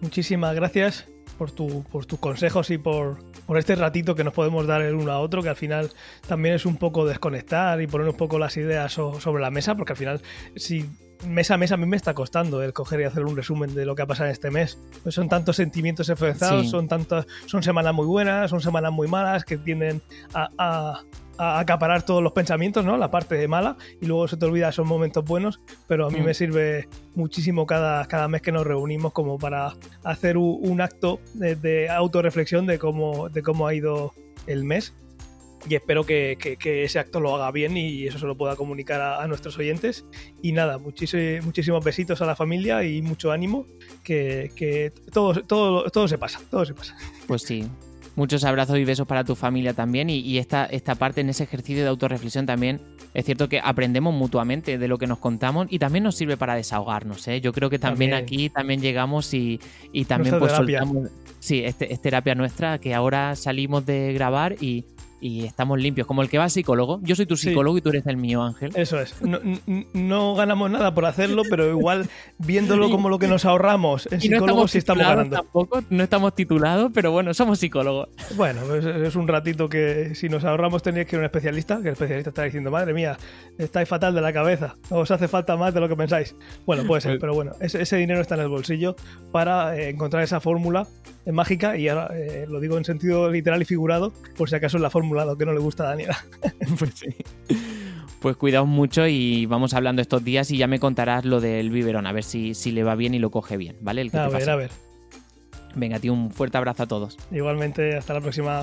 muchísimas gracias por, tu, por tus consejos y por, por este ratito que nos podemos dar el uno a otro, que al final también es un poco desconectar y poner un poco las ideas sobre la mesa, porque al final, si mes a mes a mí me está costando el coger y hacer un resumen de lo que ha pasado en este mes. Pues son tantos sentimientos enfrenzados, son tantas, son semanas muy buenas, son semanas muy malas que tienden a, a acaparar todos los pensamientos, ¿no? La parte mala, y luego se te olvida esos momentos buenos, pero a mí mm. me sirve muchísimo cada, cada mes que nos reunimos como para hacer un, acto de, de, autorreflexión de cómo, de cómo ha ido el mes. Y espero que, ese acto lo haga bien y eso se lo pueda comunicar a, nuestros oyentes. Y nada, muchísimos, muchísimos besitos a la familia y mucho ánimo, que, que todo, todo, todo se pasa, todo se pasa. Pues sí, Muchos abrazos y besos para tu familia también y, esta, esta parte en ese ejercicio de autorreflexión también es cierto que aprendemos mutuamente de lo que nos contamos y también nos sirve para desahogarnos. ¿eh? Yo creo que también, aquí también llegamos y, y también pues soltamos. Sí, este, es terapia nuestra que ahora salimos de grabar y, y estamos limpios, como el que va al psicólogo. Yo soy tu psicólogo y tú eres el mío, Ángel. Eso es. No, ganamos nada por hacerlo, pero igual viéndolo como lo que nos ahorramos en psicólogos sí estamos ganando. Tampoco, no estamos titulados, pero bueno, somos psicólogos. Bueno, pues es un ratito que si nos ahorramos tenéis que ir a un especialista, que el especialista está diciendo, madre mía, estáis fatal de la cabeza, os hace falta más de lo que pensáis. Bueno, puede ser, pues pero bueno, ese, dinero está en el bolsillo para eh, encontrar esa fórmula mágica y ahora eh, lo digo en sentido literal y figurado, por si acaso es la fórmula que no le gusta a Daniela. pues sí. Pues cuidaos mucho y vamos hablando estos días y ya me contarás lo del biberón, a ver si, si le va bien y lo coge bien, ¿vale? a ver, a ver. Venga, tío, un fuerte abrazo a todos. Igualmente, hasta la próxima.